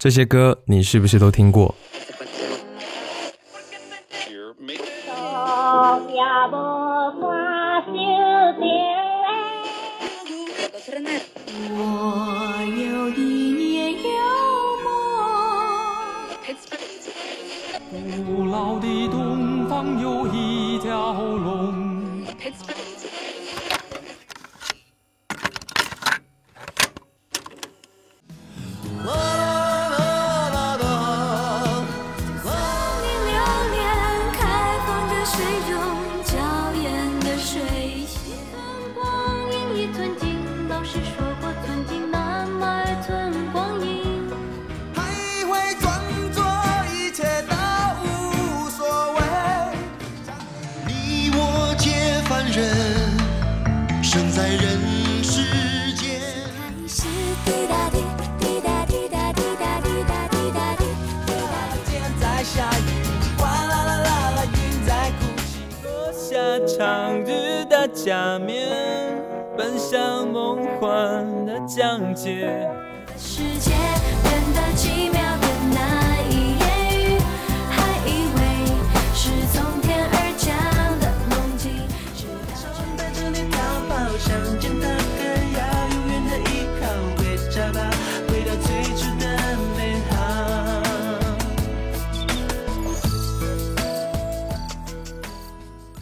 这些歌你是不是都听过？下面奔向梦幻的疆界。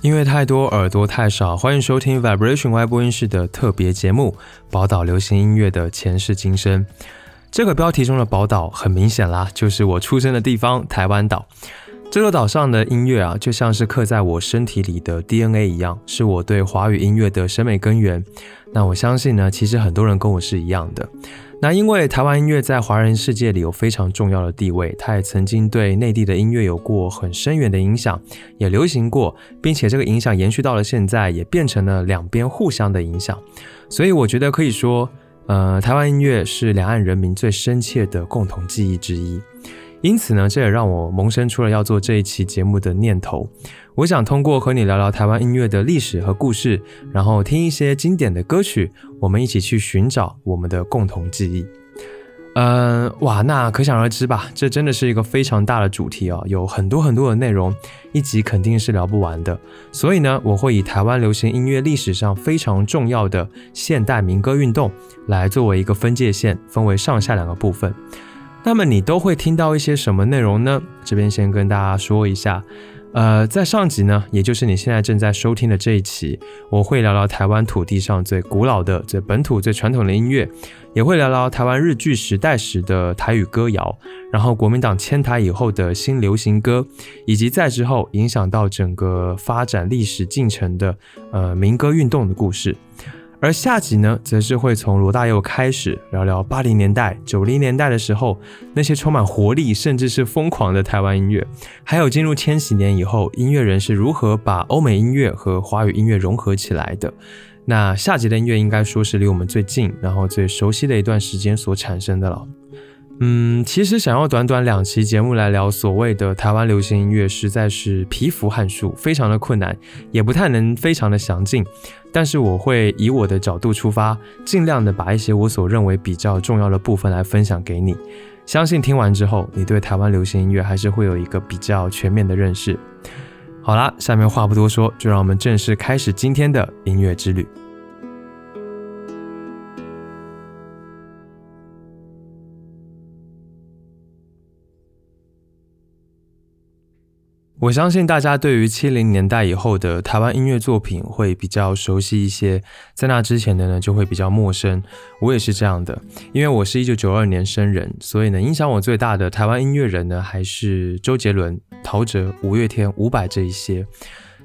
音乐太多，耳朵太少。欢迎收听 Vibration 外播音室的特别节目《宝岛流行音乐的前世今生》。这个标题中的“宝岛”很明显啦，就是我出生的地方——台湾岛。这座岛上的音乐啊，就像是刻在我身体里的 DNA 一样，是我对华语音乐的审美根源。那我相信呢，其实很多人跟我是一样的。那因为台湾音乐在华人世界里有非常重要的地位，它也曾经对内地的音乐有过很深远的影响，也流行过，并且这个影响延续到了现在，也变成了两边互相的影响。所以我觉得可以说，呃，台湾音乐是两岸人民最深切的共同记忆之一。因此呢，这也让我萌生出了要做这一期节目的念头。我想通过和你聊聊台湾音乐的历史和故事，然后听一些经典的歌曲，我们一起去寻找我们的共同记忆。嗯，哇，那可想而知吧，这真的是一个非常大的主题哦，有很多很多的内容，一集肯定是聊不完的。所以呢，我会以台湾流行音乐历史上非常重要的现代民歌运动来作为一个分界线，分为上下两个部分。那么你都会听到一些什么内容呢？这边先跟大家说一下。呃，在上集呢，也就是你现在正在收听的这一期，我会聊聊台湾土地上最古老的、最本土、最传统的音乐，也会聊聊台湾日据时代时的台语歌谣，然后国民党迁台以后的新流行歌，以及在之后影响到整个发展历史进程的呃民歌运动的故事。而下集呢，则是会从罗大佑开始聊聊八零年代、九零年代的时候那些充满活力甚至是疯狂的台湾音乐，还有进入千禧年以后，音乐人是如何把欧美音乐和华语音乐融合起来的。那下集的音乐应该说是离我们最近，然后最熟悉的一段时间所产生的了。嗯，其实想要短短两期节目来聊所谓的台湾流行音乐，实在是蚍蜉撼树，非常的困难，也不太能非常的详尽。但是我会以我的角度出发，尽量的把一些我所认为比较重要的部分来分享给你。相信听完之后，你对台湾流行音乐还是会有一个比较全面的认识。好啦，下面话不多说，就让我们正式开始今天的音乐之旅。我相信大家对于七零年代以后的台湾音乐作品会比较熟悉一些，在那之前的呢就会比较陌生。我也是这样的，因为我是一九九二年生人，所以呢影响我最大的台湾音乐人呢还是周杰伦、陶喆、五月天、伍佰这一些。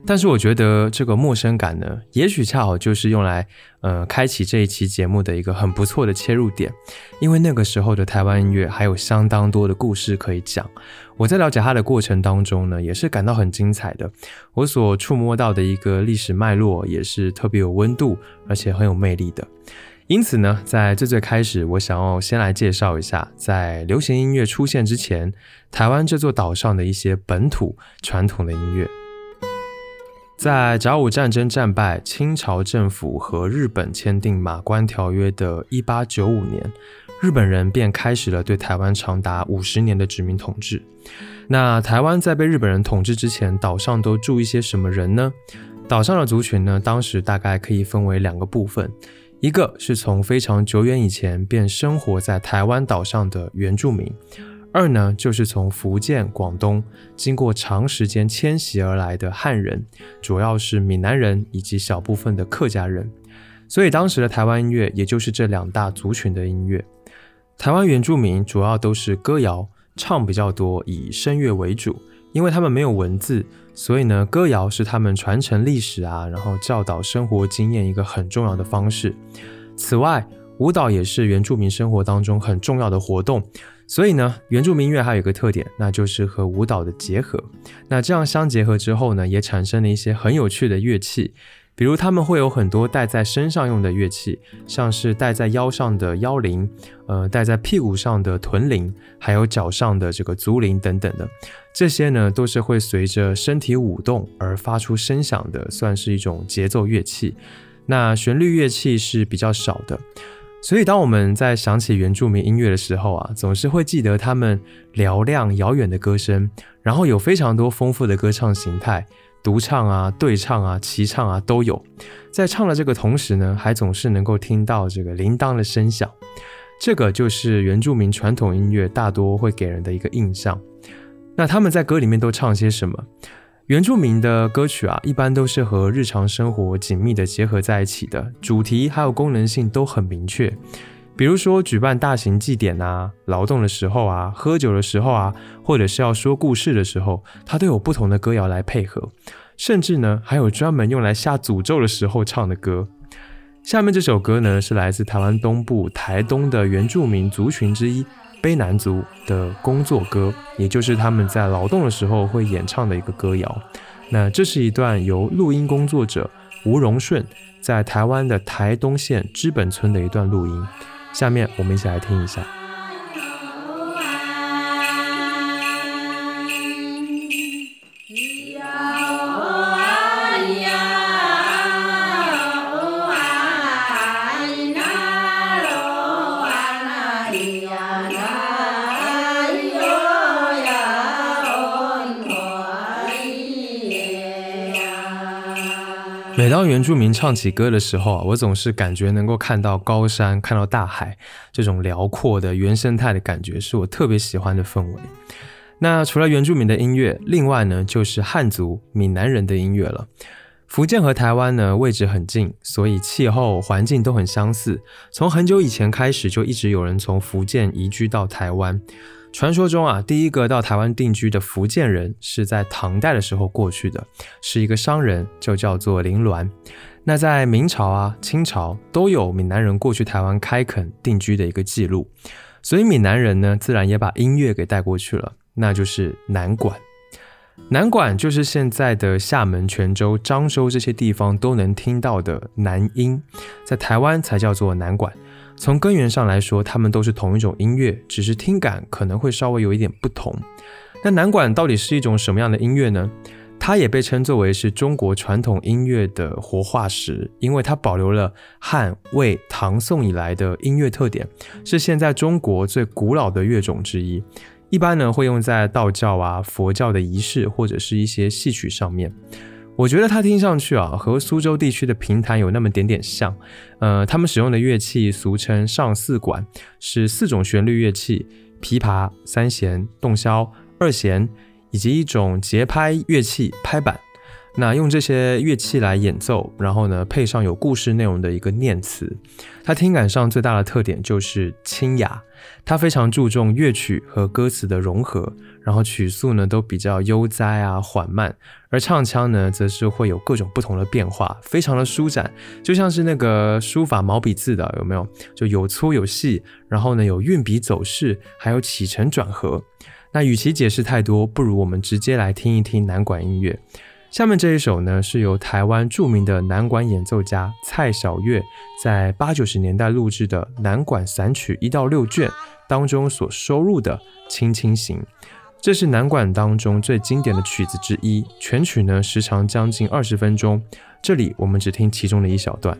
但是我觉得这个陌生感呢，也许恰好就是用来，呃，开启这一期节目的一个很不错的切入点，因为那个时候的台湾音乐还有相当多的故事可以讲。我在了解它的过程当中呢，也是感到很精彩的。我所触摸到的一个历史脉络，也是特别有温度，而且很有魅力的。因此呢，在最最开始，我想要先来介绍一下，在流行音乐出现之前，台湾这座岛上的一些本土传统的音乐。在甲午战争战败，清朝政府和日本签订《马关条约》的一八九五年，日本人便开始了对台湾长达五十年的殖民统治。那台湾在被日本人统治之前，岛上都住一些什么人呢？岛上的族群呢，当时大概可以分为两个部分，一个是从非常久远以前便生活在台湾岛上的原住民，二呢就是从福建、广东经过长时间迁徙而来的汉人，主要是闽南人以及小部分的客家人。所以当时的台湾音乐，也就是这两大族群的音乐。台湾原住民主要都是歌谣。唱比较多，以声乐为主，因为他们没有文字，所以呢，歌谣是他们传承历史啊，然后教导生活经验一个很重要的方式。此外，舞蹈也是原住民生活当中很重要的活动，所以呢，原住民乐还有一个特点，那就是和舞蹈的结合。那这样相结合之后呢，也产生了一些很有趣的乐器。比如他们会有很多戴在身上用的乐器，像是戴在腰上的腰铃，呃，戴在屁股上的臀铃，还有脚上的这个足铃等等的，这些呢都是会随着身体舞动而发出声响的，算是一种节奏乐器。那旋律乐器是比较少的，所以当我们在想起原住民音乐的时候啊，总是会记得他们嘹亮遥远的歌声，然后有非常多丰富的歌唱形态。独唱啊，对唱啊，齐唱啊，都有。在唱的这个同时呢，还总是能够听到这个铃铛的声响。这个就是原住民传统音乐大多会给人的一个印象。那他们在歌里面都唱些什么？原住民的歌曲啊，一般都是和日常生活紧密的结合在一起的，主题还有功能性都很明确。比如说举办大型祭典啊，劳动的时候啊，喝酒的时候啊，或者是要说故事的时候，它都有不同的歌谣来配合，甚至呢还有专门用来下诅咒的时候唱的歌。下面这首歌呢是来自台湾东部台东的原住民族群之一卑南族的工作歌，也就是他们在劳动的时候会演唱的一个歌谣。那这是一段由录音工作者吴荣顺在台湾的台东县知本村的一段录音。下面我们一起来听一下。每当原住民唱起歌的时候啊，我总是感觉能够看到高山、看到大海，这种辽阔的原生态的感觉是我特别喜欢的氛围。那除了原住民的音乐，另外呢就是汉族、闽南人的音乐了。福建和台湾呢位置很近，所以气候环境都很相似。从很久以前开始，就一直有人从福建移居到台湾。传说中啊，第一个到台湾定居的福建人是在唐代的时候过去的，是一个商人，就叫做林鸾。那在明朝啊、清朝都有闽南人过去台湾开垦定居的一个记录，所以闽南人呢，自然也把音乐给带过去了，那就是南管。南管就是现在的厦门、泉州、漳州这些地方都能听到的南音，在台湾才叫做南管。从根源上来说，他们都是同一种音乐，只是听感可能会稍微有一点不同。那南管到底是一种什么样的音乐呢？它也被称作为是中国传统音乐的活化石，因为它保留了汉、魏、唐、宋以来的音乐特点，是现在中国最古老的乐种之一。一般呢会用在道教啊、佛教的仪式或者是一些戏曲上面。我觉得它听上去啊，和苏州地区的评弹有那么点点像。呃，他们使用的乐器俗称上四管，是四种旋律乐器：琵琶、三弦、洞箫、二弦，以及一种节拍乐器拍板。那用这些乐器来演奏，然后呢，配上有故事内容的一个念词，它听感上最大的特点就是清雅。它非常注重乐曲和歌词的融合，然后曲速呢都比较悠哉啊缓慢，而唱腔呢则是会有各种不同的变化，非常的舒展，就像是那个书法毛笔字的，有没有？就有粗有细，然后呢有运笔走势，还有起承转合。那与其解释太多，不如我们直接来听一听南管音乐。下面这一首呢，是由台湾著名的南管演奏家蔡小月在八九十年代录制的《南管散曲一到六卷》当中所收录的《青青行》，这是南管当中最经典的曲子之一，全曲呢时长将近二十分钟，这里我们只听其中的一小段。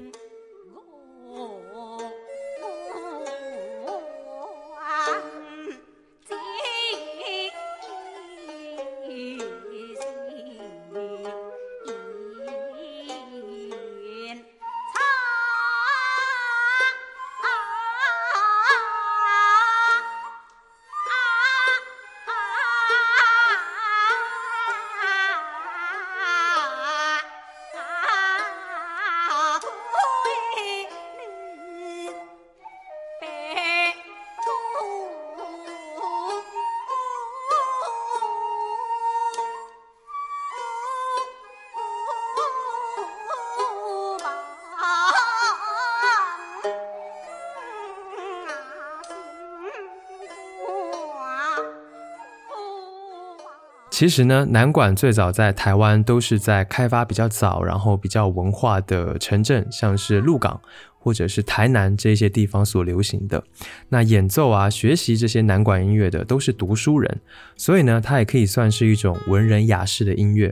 其实呢，南管最早在台湾都是在开发比较早，然后比较文化的城镇，像是鹿港或者是台南这些地方所流行的。那演奏啊、学习这些南管音乐的都是读书人，所以呢，它也可以算是一种文人雅士的音乐。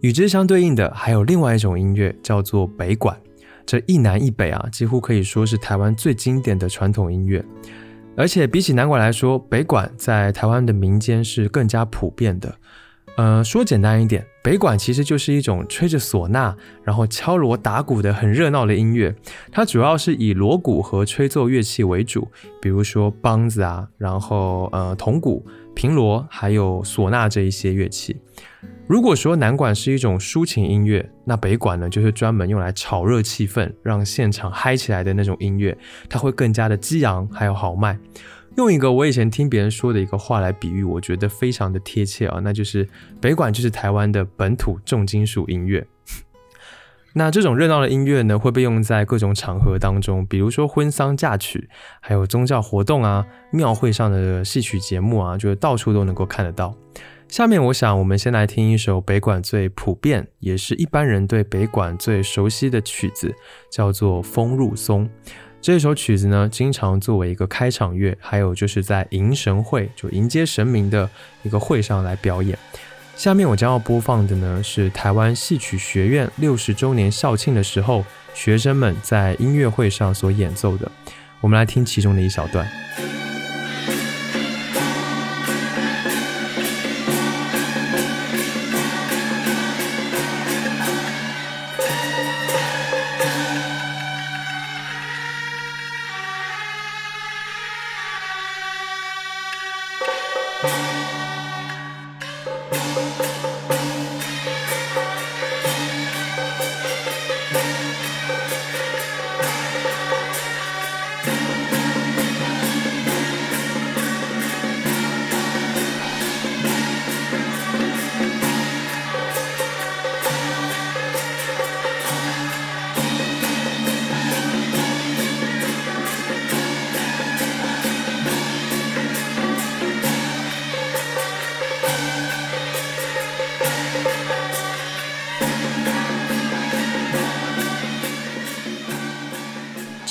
与之相对应的，还有另外一种音乐，叫做北管。这一南一北啊，几乎可以说是台湾最经典的传统音乐。而且比起南管来说，北管在台湾的民间是更加普遍的。呃，说简单一点，北管其实就是一种吹着唢呐，然后敲锣打鼓的很热闹的音乐。它主要是以锣鼓和吹奏乐器为主，比如说梆子啊，然后呃铜鼓、平锣，还有唢呐这一些乐器。如果说南管是一种抒情音乐，那北管呢就是专门用来炒热气氛、让现场嗨起来的那种音乐，它会更加的激昂还有豪迈。用一个我以前听别人说的一个话来比喻，我觉得非常的贴切啊，那就是北管就是台湾的本土重金属音乐。那这种热闹的音乐呢，会被用在各种场合当中，比如说婚丧嫁娶，还有宗教活动啊、庙会上的戏曲节目啊，就是到处都能够看得到。下面我想，我们先来听一首北管最普遍，也是一般人对北管最熟悉的曲子，叫做《风入松》。这首曲子呢，经常作为一个开场乐，还有就是在迎神会，就迎接神明的一个会上来表演。下面我将要播放的呢，是台湾戏曲学院六十周年校庆的时候，学生们在音乐会上所演奏的。我们来听其中的一小段。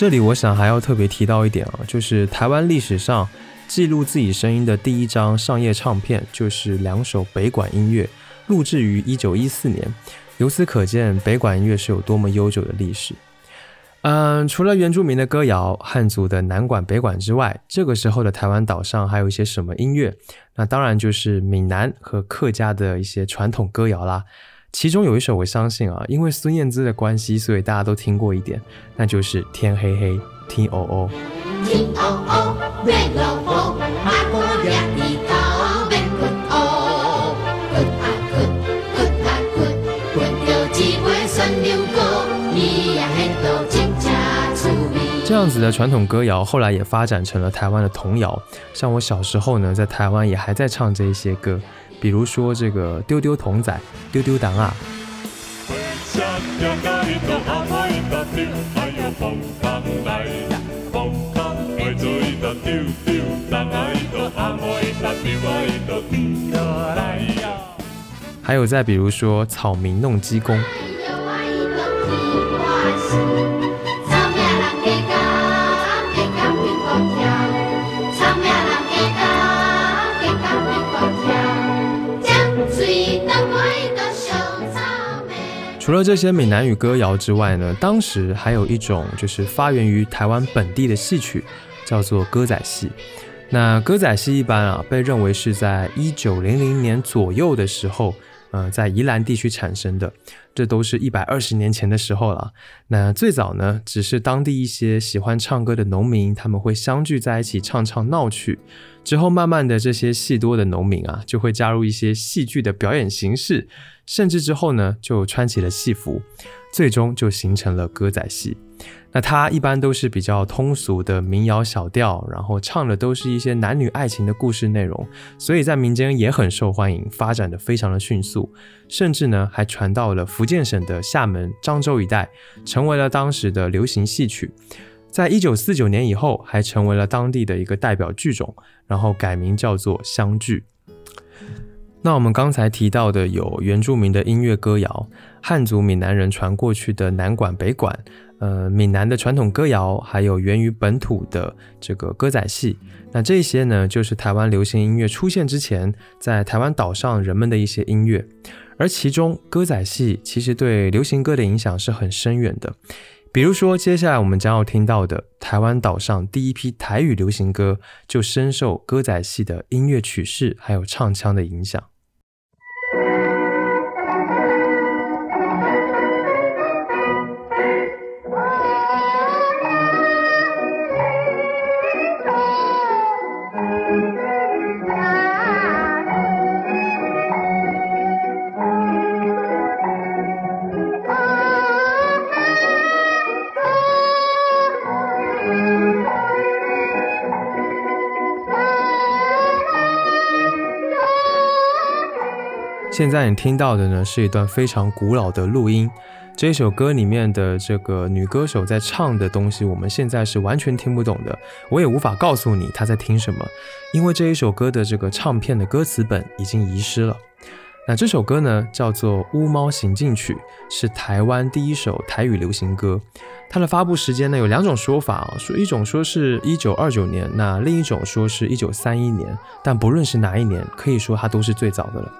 这里我想还要特别提到一点啊，就是台湾历史上记录自己声音的第一张上业唱片，就是两首北管音乐，录制于一九一四年。由此可见，北管音乐是有多么悠久的历史。嗯，除了原住民的歌谣、汉族的南管、北管之外，这个时候的台湾岛上还有一些什么音乐？那当然就是闽南和客家的一些传统歌谣啦。其中有一首，我相信啊，因为孙燕姿的关系，所以大家都听过一点，那就是《天黑黑，听哦哦》。这样子的传统歌谣，后来也发展成了台湾的童谣。像我小时候呢，在台湾也还在唱这一些歌。比如说这个丢丢童仔，丢丢党啊。还有再比如说草民弄鸡公。除了这些闽南语歌谣之外呢，当时还有一种就是发源于台湾本地的戏曲，叫做歌仔戏。那歌仔戏一般啊，被认为是在一九零零年左右的时候，呃，在宜兰地区产生的。这都是一百二十年前的时候了。那最早呢，只是当地一些喜欢唱歌的农民，他们会相聚在一起唱唱闹曲。之后慢慢的，这些戏多的农民啊，就会加入一些戏剧的表演形式。甚至之后呢，就穿起了戏服，最终就形成了歌仔戏。那它一般都是比较通俗的民谣小调，然后唱的都是一些男女爱情的故事内容，所以在民间也很受欢迎，发展的非常的迅速，甚至呢还传到了福建省的厦门、漳州一带，成为了当时的流行戏曲。在一九四九年以后，还成为了当地的一个代表剧种，然后改名叫做湘剧。那我们刚才提到的有原住民的音乐歌谣，汉族闽南人传过去的南管北管，呃，闽南的传统歌谣，还有源于本土的这个歌仔戏。那这些呢，就是台湾流行音乐出现之前，在台湾岛上人们的一些音乐。而其中歌仔戏其实对流行歌的影响是很深远的。比如说，接下来我们将要听到的台湾岛上第一批台语流行歌，就深受歌仔戏的音乐曲式还有唱腔的影响。现在你听到的呢，是一段非常古老的录音。这首歌里面的这个女歌手在唱的东西，我们现在是完全听不懂的。我也无法告诉你她在听什么，因为这一首歌的这个唱片的歌词本已经遗失了。那这首歌呢，叫做《乌猫行进曲》，是台湾第一首台语流行歌。它的发布时间呢，有两种说法啊，说一种说是一九二九年，那另一种说是一九三一年。但不论是哪一年，可以说它都是最早的了。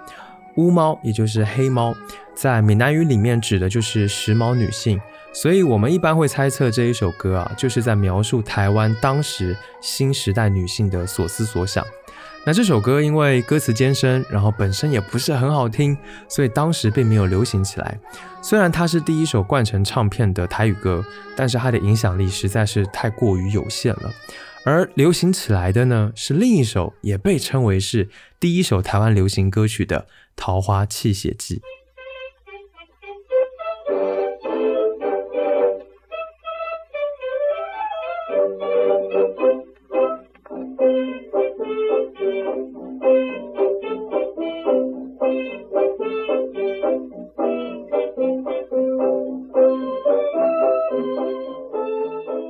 乌猫，也就是黑猫，在闽南语里面指的就是时髦女性，所以我们一般会猜测这一首歌啊，就是在描述台湾当时新时代女性的所思所想。那这首歌因为歌词艰深，然后本身也不是很好听，所以当时并没有流行起来。虽然它是第一首冠成唱片的台语歌，但是它的影响力实在是太过于有限了。而流行起来的呢，是另一首也被称为是第一首台湾流行歌曲的。《桃花泣血记》。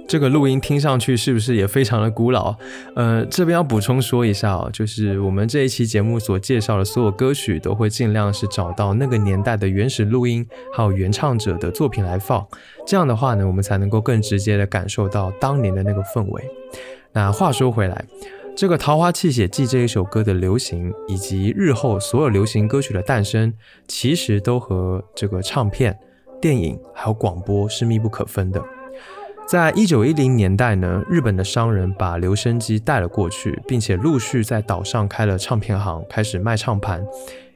这个录音听上去是不是也非常的古老？呃，这边要补充说一下哦，就是我们这一期节目所介绍的所有歌曲，都会尽量是找到那个年代的原始录音，还有原唱者的作品来放。这样的话呢，我们才能够更直接的感受到当年的那个氛围。那话说回来，这个《桃花泣血记》这一首歌的流行，以及日后所有流行歌曲的诞生，其实都和这个唱片、电影还有广播是密不可分的。在一九一零年代呢，日本的商人把留声机带了过去，并且陆续在岛上开了唱片行，开始卖唱盘。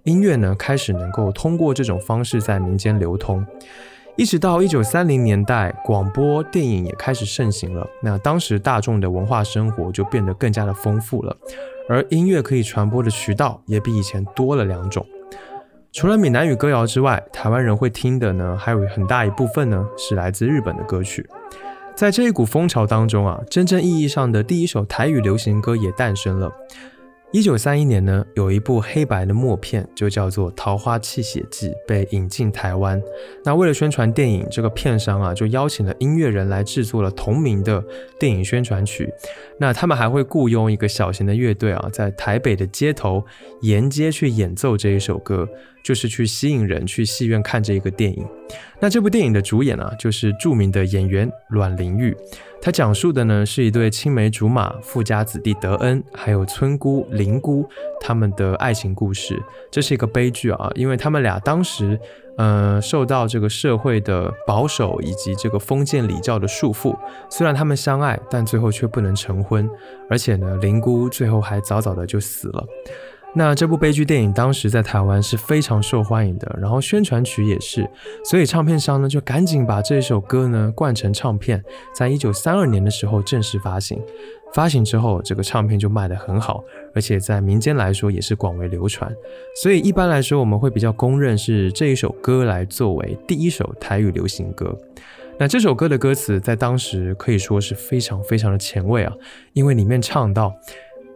音乐呢，开始能够通过这种方式在民间流通。一直到一九三零年代，广播电影也开始盛行了。那当时大众的文化生活就变得更加的丰富了，而音乐可以传播的渠道也比以前多了两种。除了闽南语歌谣之外，台湾人会听的呢，还有很大一部分呢是来自日本的歌曲。在这一股风潮当中啊，真正意义上的第一首台语流行歌也诞生了。一九三一年呢，有一部黑白的默片，就叫做《桃花泣血记》，被引进台湾。那为了宣传电影，这个片商啊，就邀请了音乐人来制作了同名的电影宣传曲。那他们还会雇佣一个小型的乐队啊，在台北的街头沿街去演奏这一首歌，就是去吸引人去戏院看这一个电影。那这部电影的主演啊，就是著名的演员阮玲玉。他讲述的呢是一对青梅竹马、富家子弟德恩，还有村姑林姑他们的爱情故事。这是一个悲剧啊，因为他们俩当时，呃，受到这个社会的保守以及这个封建礼教的束缚。虽然他们相爱，但最后却不能成婚，而且呢，林姑最后还早早的就死了。那这部悲剧电影当时在台湾是非常受欢迎的，然后宣传曲也是，所以唱片商呢就赶紧把这首歌呢灌成唱片，在一九三二年的时候正式发行。发行之后，这个唱片就卖得很好，而且在民间来说也是广为流传。所以一般来说，我们会比较公认是这一首歌来作为第一首台语流行歌。那这首歌的歌词在当时可以说是非常非常的前卫啊，因为里面唱到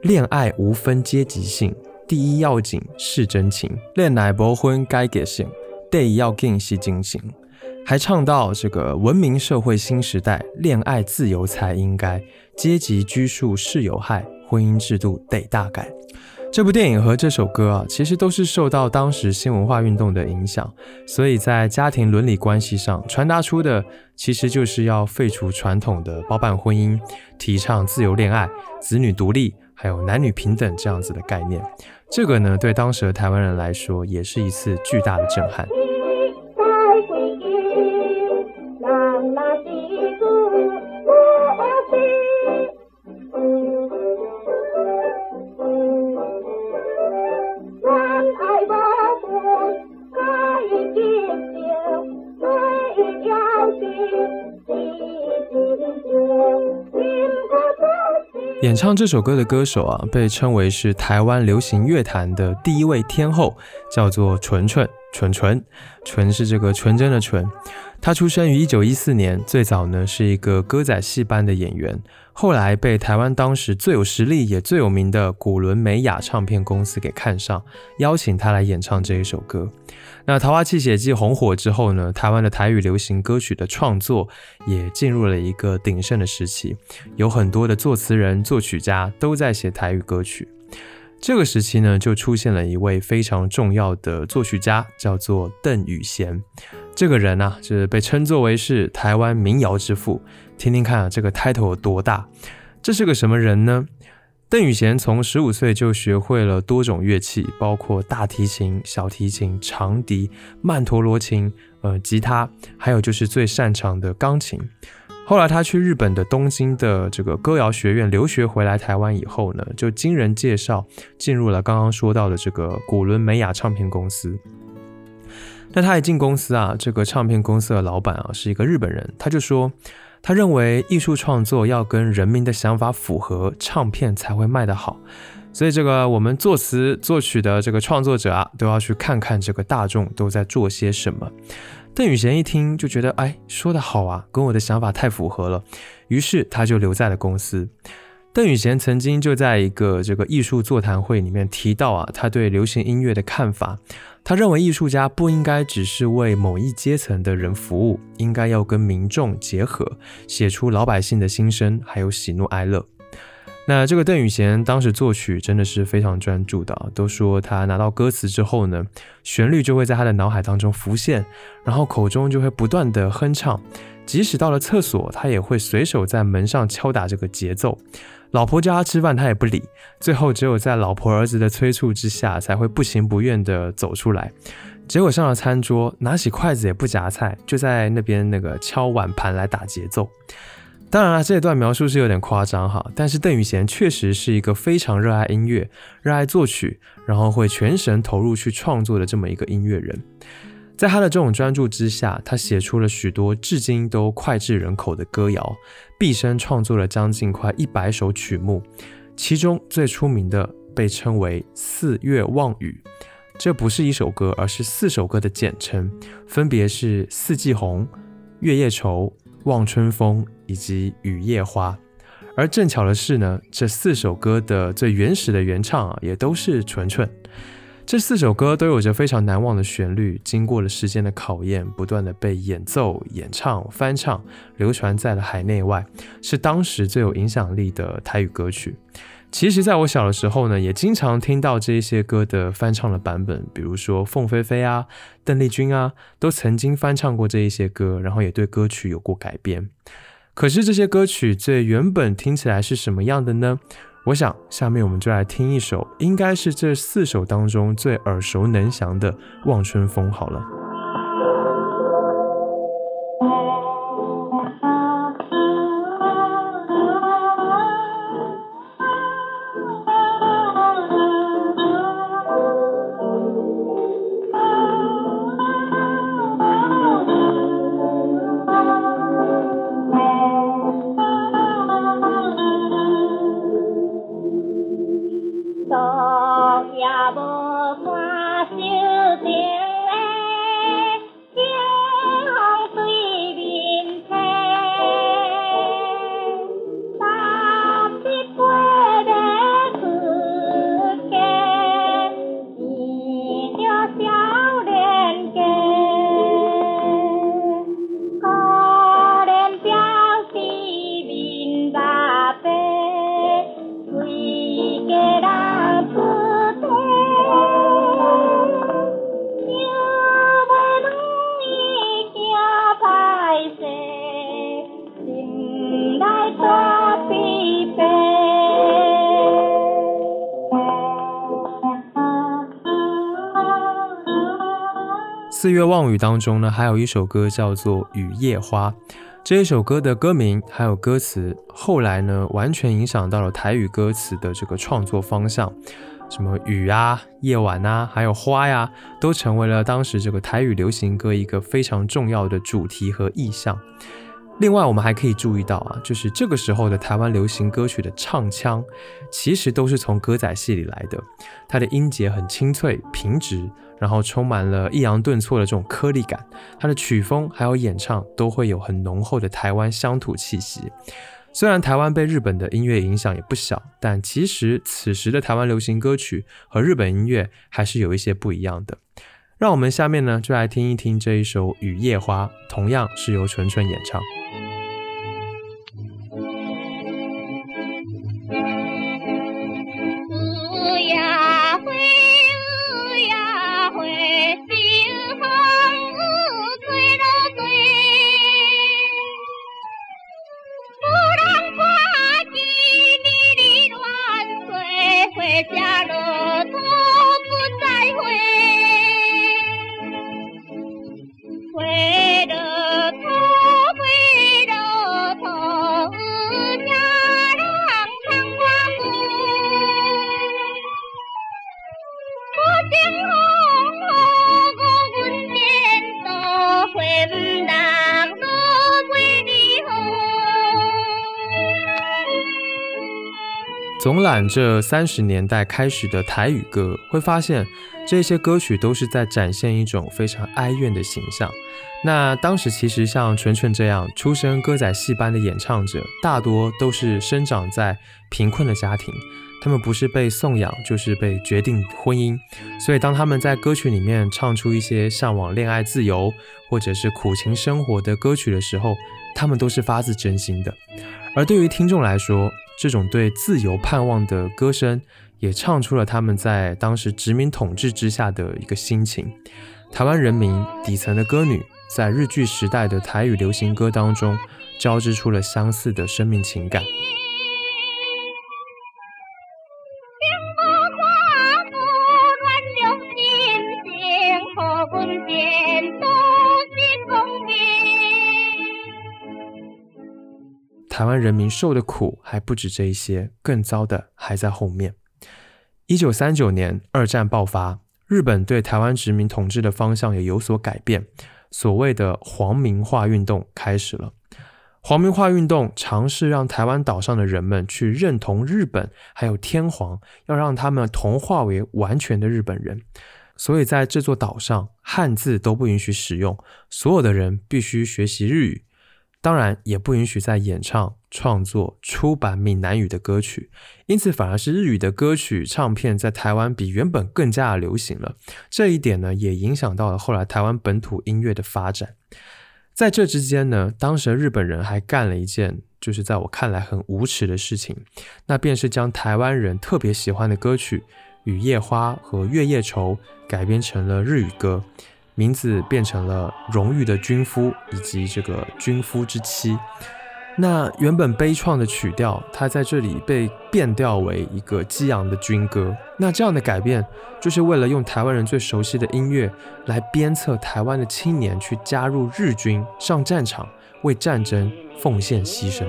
恋爱无分阶级性。第一要紧是真情，恋爱不婚该给性，第一要紧是真情。还唱到这个文明社会新时代，恋爱自由才应该，阶级拘束是有害，婚姻制度得大改。这部电影和这首歌啊，其实都是受到当时新文化运动的影响，所以在家庭伦理关系上传达出的，其实就是要废除传统的包办婚姻，提倡自由恋爱、子女独立，还有男女平等这样子的概念。这个呢，对当时的台湾人来说，也是一次巨大的震撼。演唱这首歌的歌手啊，被称为是台湾流行乐坛的第一位天后，叫做纯纯纯纯纯是这个纯真的纯。他出生于一九一四年，最早呢是一个歌仔戏班的演员。后来被台湾当时最有实力也最有名的古伦美雅唱片公司给看上，邀请他来演唱这一首歌。那《桃花泣血记》红火之后呢，台湾的台语流行歌曲的创作也进入了一个鼎盛的时期，有很多的作词人、作曲家都在写台语歌曲。这个时期呢，就出现了一位非常重要的作曲家，叫做邓雨贤。这个人呢，就是被称作为是台湾民谣之父。听听看啊，这个 title 有多大？这是个什么人呢？邓雨贤从十五岁就学会了多种乐器，包括大提琴、小提琴、长笛、曼陀罗琴、呃吉他，还有就是最擅长的钢琴。后来他去日本的东京的这个歌谣学院留学，回来台湾以后呢，就经人介绍进入了刚刚说到的这个古伦美雅唱片公司。那他一进公司啊，这个唱片公司的老板啊是一个日本人，他就说。他认为艺术创作要跟人民的想法符合，唱片才会卖得好。所以这个我们作词作曲的这个创作者啊，都要去看看这个大众都在做些什么。邓雨贤一听就觉得，哎，说得好啊，跟我的想法太符合了。于是他就留在了公司。邓雨贤曾经就在一个这个艺术座谈会里面提到啊，他对流行音乐的看法。他认为艺术家不应该只是为某一阶层的人服务，应该要跟民众结合，写出老百姓的心声，还有喜怒哀乐。那这个邓宇贤当时作曲真的是非常专注的，都说他拿到歌词之后呢，旋律就会在他的脑海当中浮现，然后口中就会不断的哼唱，即使到了厕所，他也会随手在门上敲打这个节奏。老婆叫他吃饭，他也不理。最后只有在老婆儿子的催促之下，才会不情不愿地走出来。结果上了餐桌，拿起筷子也不夹菜，就在那边那个敲碗盘来打节奏。当然了，这段描述是有点夸张哈，但是邓雨贤确实是一个非常热爱音乐、热爱作曲，然后会全神投入去创作的这么一个音乐人。在他的这种专注之下，他写出了许多至今都脍炙人口的歌谣，毕生创作了将近快一百首曲目，其中最出名的被称为《四月望雨》，这不是一首歌，而是四首歌的简称，分别是《四季红》《月夜愁》《望春风》以及《雨夜花》。而正巧的是呢，这四首歌的最原始的原唱啊，也都是纯纯。这四首歌都有着非常难忘的旋律，经过了时间的考验，不断的被演奏、演唱、翻唱，流传在了海内外，是当时最有影响力的台语歌曲。其实，在我小的时候呢，也经常听到这些歌的翻唱的版本，比如说凤飞飞啊、邓丽君啊，都曾经翻唱过这一些歌，然后也对歌曲有过改编。可是这些歌曲最原本听起来是什么样的呢？我想，下面我们就来听一首，应该是这四首当中最耳熟能详的《望春风》好了。四月望雨当中呢，还有一首歌叫做《雨夜花》。这一首歌的歌名还有歌词，后来呢，完全影响到了台语歌词的这个创作方向。什么雨啊、夜晚啊，还有花呀，都成为了当时这个台语流行歌一个非常重要的主题和意象。另外，我们还可以注意到啊，就是这个时候的台湾流行歌曲的唱腔，其实都是从歌仔戏里来的。它的音节很清脆平直，然后充满了抑扬顿挫的这种颗粒感。它的曲风还有演唱都会有很浓厚的台湾乡土气息。虽然台湾被日本的音乐影响也不小，但其实此时的台湾流行歌曲和日本音乐还是有一些不一样的。让我们下面呢就来听一听这一首《雨夜花》，同样是由纯纯演唱。下了都不再回总览这三十年代开始的台语歌，会发现这些歌曲都是在展现一种非常哀怨的形象。那当时其实像纯纯这样出身歌仔戏班的演唱者，大多都是生长在贫困的家庭，他们不是被送养，就是被决定婚姻。所以当他们在歌曲里面唱出一些向往恋爱自由，或者是苦情生活的歌曲的时候，他们都是发自真心的。而对于听众来说，这种对自由盼望的歌声，也唱出了他们在当时殖民统治之下的一个心情。台湾人民底层的歌女，在日据时代的台语流行歌当中，交织出了相似的生命情感。台湾人民受的苦还不止这一些，更糟的还在后面。一九三九年，二战爆发，日本对台湾殖民统治的方向也有所改变，所谓的皇民化运动开始了。皇民化运动尝试让台湾岛上的人们去认同日本，还有天皇，要让他们同化为完全的日本人。所以在这座岛上，汉字都不允许使用，所有的人必须学习日语。当然也不允许再演唱、创作、出版闽南语的歌曲，因此反而是日语的歌曲唱片在台湾比原本更加的流行了。这一点呢，也影响到了后来台湾本土音乐的发展。在这之间呢，当时的日本人还干了一件，就是在我看来很无耻的事情，那便是将台湾人特别喜欢的歌曲《雨夜花》和《月夜愁》改编成了日语歌。名字变成了荣誉的军夫以及这个军夫之妻。那原本悲怆的曲调，它在这里被变调为一个激昂的军歌。那这样的改变，就是为了用台湾人最熟悉的音乐来鞭策台湾的青年去加入日军，上战场为战争奉献牺牲。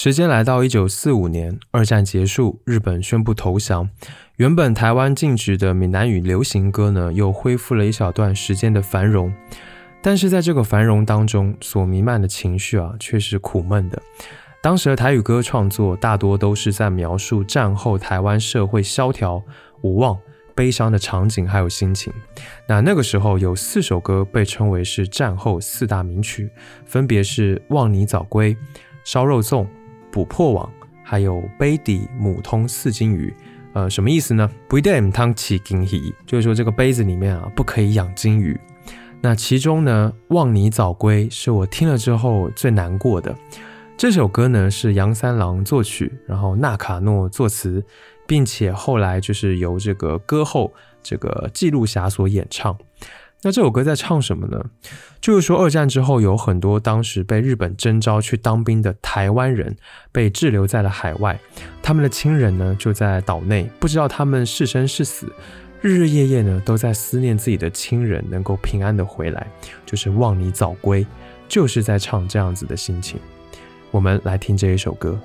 时间来到一九四五年，二战结束，日本宣布投降。原本台湾禁止的闽南语流行歌呢，又恢复了一小段时间的繁荣。但是在这个繁荣当中，所弥漫的情绪啊，却是苦闷的。当时的台语歌创作大多都是在描述战后台湾社会萧条、无望、悲伤的场景还有心情。那那个时候有四首歌被称为是战后四大名曲，分别是《望你早归》、《烧肉粽》。捕破网，还有杯底母通四金鱼，呃，什么意思呢？不对，汤起金鱼，就是说这个杯子里面啊不可以养金鱼。那其中呢，望你早归是我听了之后最难过的。这首歌呢是杨三郎作曲，然后纳卡诺作词，并且后来就是由这个歌后这个记录侠所演唱。那这首歌在唱什么呢？就是说，二战之后有很多当时被日本征召去当兵的台湾人被滞留在了海外，他们的亲人呢就在岛内，不知道他们是生是死，日日夜夜呢都在思念自己的亲人能够平安的回来，就是望你早归，就是在唱这样子的心情。我们来听这一首歌。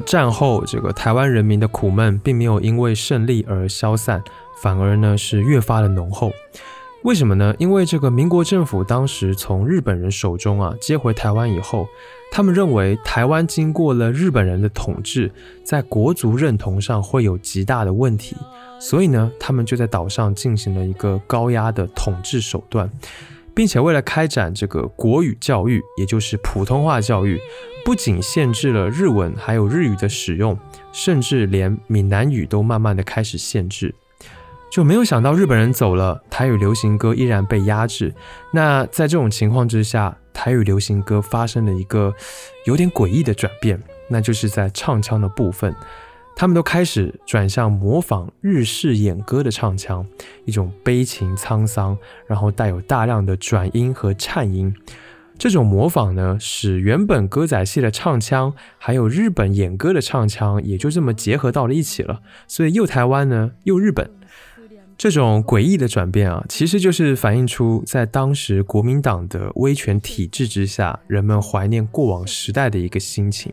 战后，这个台湾人民的苦闷并没有因为胜利而消散，反而呢是越发的浓厚。为什么呢？因为这个民国政府当时从日本人手中啊接回台湾以后，他们认为台湾经过了日本人的统治，在国族认同上会有极大的问题，所以呢，他们就在岛上进行了一个高压的统治手段。并且为了开展这个国语教育，也就是普通话教育，不仅限制了日文，还有日语的使用，甚至连闽南语都慢慢的开始限制。就没有想到日本人走了，台语流行歌依然被压制。那在这种情况之下，台语流行歌发生了一个有点诡异的转变，那就是在唱腔的部分。他们都开始转向模仿日式演歌的唱腔，一种悲情沧桑，然后带有大量的转音和颤音。这种模仿呢，使原本歌仔戏的唱腔，还有日本演歌的唱腔，也就这么结合到了一起了。所以又台湾呢，又日本，这种诡异的转变啊，其实就是反映出在当时国民党的威权体制之下，人们怀念过往时代的一个心情。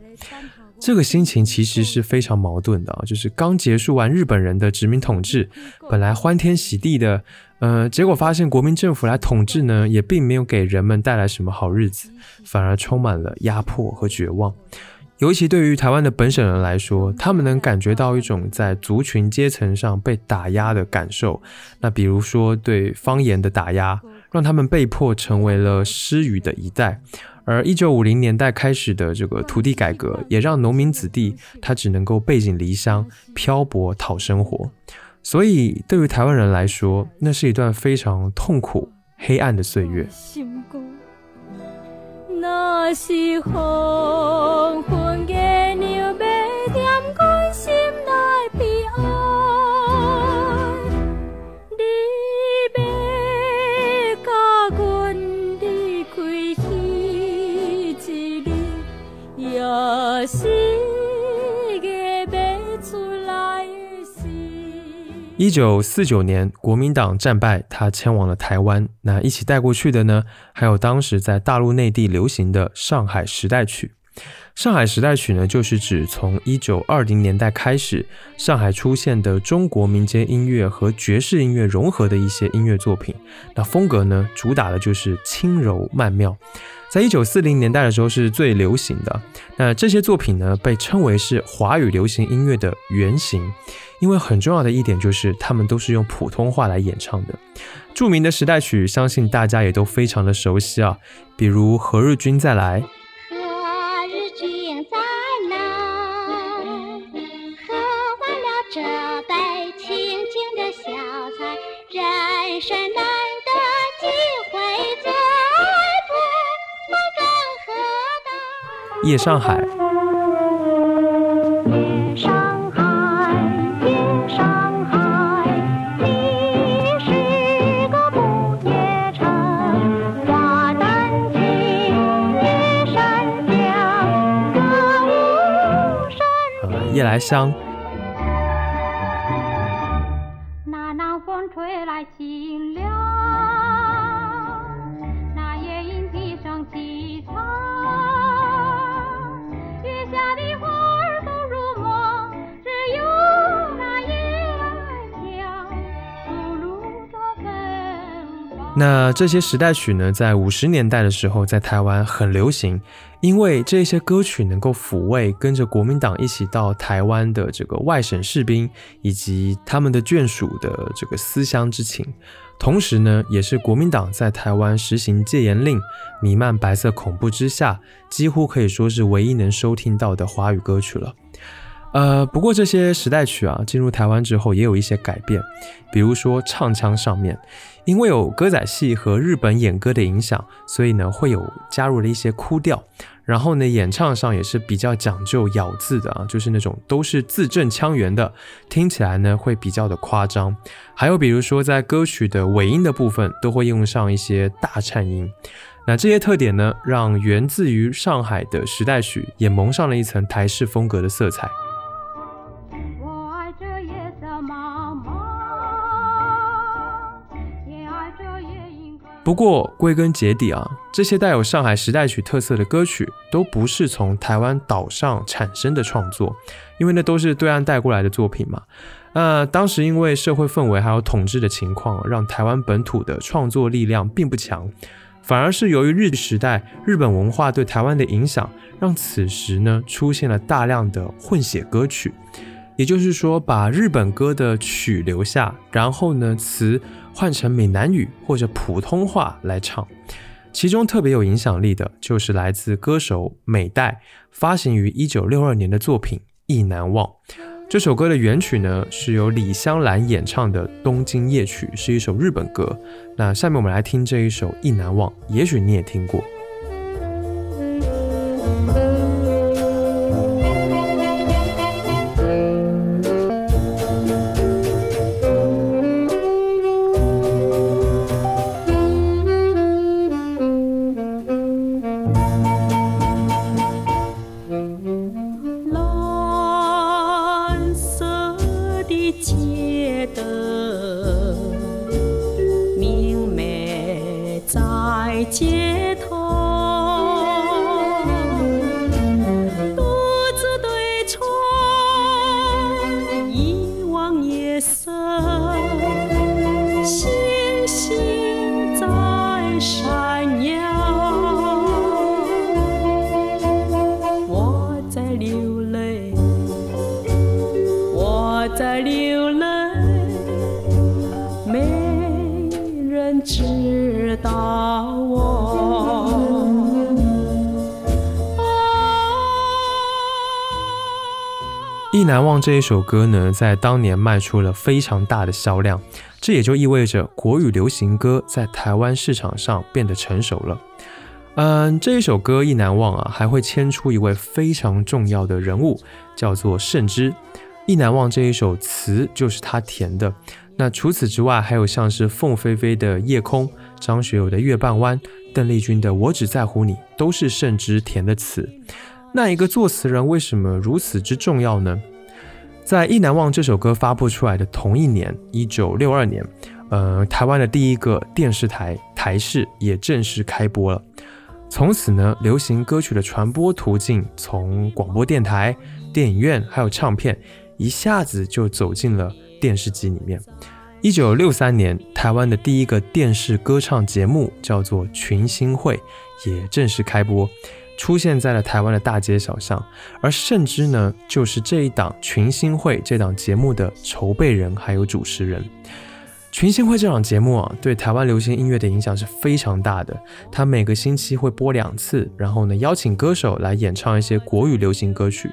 这个心情其实是非常矛盾的啊，就是刚结束完日本人的殖民统治，本来欢天喜地的，呃，结果发现国民政府来统治呢，也并没有给人们带来什么好日子，反而充满了压迫和绝望。尤其对于台湾的本省人来说，他们能感觉到一种在族群阶层上被打压的感受。那比如说对方言的打压，让他们被迫成为了失语的一代。而一九五零年代开始的这个土地改革，也让农民子弟他只能够背井离乡、漂泊讨生活。所以，对于台湾人来说，那是一段非常痛苦、黑暗的岁月。那是一九四九年，国民党战败，他迁往了台湾。那一起带过去的呢，还有当时在大陆内地流行的上海时代曲。上海时代曲呢，就是指从一九二零年代开始，上海出现的中国民间音乐和爵士音乐融合的一些音乐作品。那风格呢，主打的就是轻柔曼妙。在一九四零年代的时候是最流行的。那这些作品呢，被称为是华语流行音乐的原型，因为很重要的一点就是他们都是用普通话来演唱的。著名的时代曲，相信大家也都非常的熟悉啊，比如《何日君再来》。夜上海。夜上海，夜上海，你是个不夜城。华灯起，夜山响，歌舞山。夜来香。那这些时代曲呢，在五十年代的时候，在台湾很流行，因为这些歌曲能够抚慰跟着国民党一起到台湾的这个外省士兵以及他们的眷属的这个思乡之情，同时呢，也是国民党在台湾实行戒严令、弥漫白色恐怖之下，几乎可以说是唯一能收听到的华语歌曲了。呃，不过这些时代曲啊，进入台湾之后也有一些改变，比如说唱腔上面，因为有歌仔戏和日本演歌的影响，所以呢会有加入了一些哭调，然后呢演唱上也是比较讲究咬字的啊，就是那种都是字正腔圆的，听起来呢会比较的夸张。还有比如说在歌曲的尾音的部分，都会用上一些大颤音。那这些特点呢，让源自于上海的时代曲也蒙上了一层台式风格的色彩。不过归根结底啊，这些带有上海时代曲特色的歌曲都不是从台湾岛上产生的创作，因为那都是对岸带过来的作品嘛。呃当时因为社会氛围还有统治的情况，让台湾本土的创作力量并不强，反而是由于日时代日本文化对台湾的影响，让此时呢出现了大量的混血歌曲。也就是说，把日本歌的曲留下，然后呢词换成闽南语或者普通话来唱。其中特别有影响力的就是来自歌手美代发行于一九六二年的作品《意难忘》。这首歌的原曲呢是由李香兰演唱的《东京夜曲》，是一首日本歌。那下面我们来听这一首《意难忘》，也许你也听过。这一首歌呢，在当年卖出了非常大的销量，这也就意味着国语流行歌在台湾市场上变得成熟了。嗯，这一首歌意难忘啊，还会牵出一位非常重要的人物，叫做盛之。意难忘这一首词就是他填的。那除此之外，还有像是凤飞飞的《夜空》，张学友的《月半弯》，邓丽君的《我只在乎你》，都是盛之填的词。那一个作词人为什么如此之重要呢？在《意难忘》这首歌发布出来的同一年，一九六二年，呃，台湾的第一个电视台台视也正式开播了。从此呢，流行歌曲的传播途径从广播电台、电影院还有唱片，一下子就走进了电视机里面。一九六三年，台湾的第一个电视歌唱节目叫做《群星会》，也正式开播。出现在了台湾的大街小巷，而甚至呢，就是这一档群星会这档节目的筹备人还有主持人。群星会这档节目啊，对台湾流行音乐的影响是非常大的。它每个星期会播两次，然后呢，邀请歌手来演唱一些国语流行歌曲。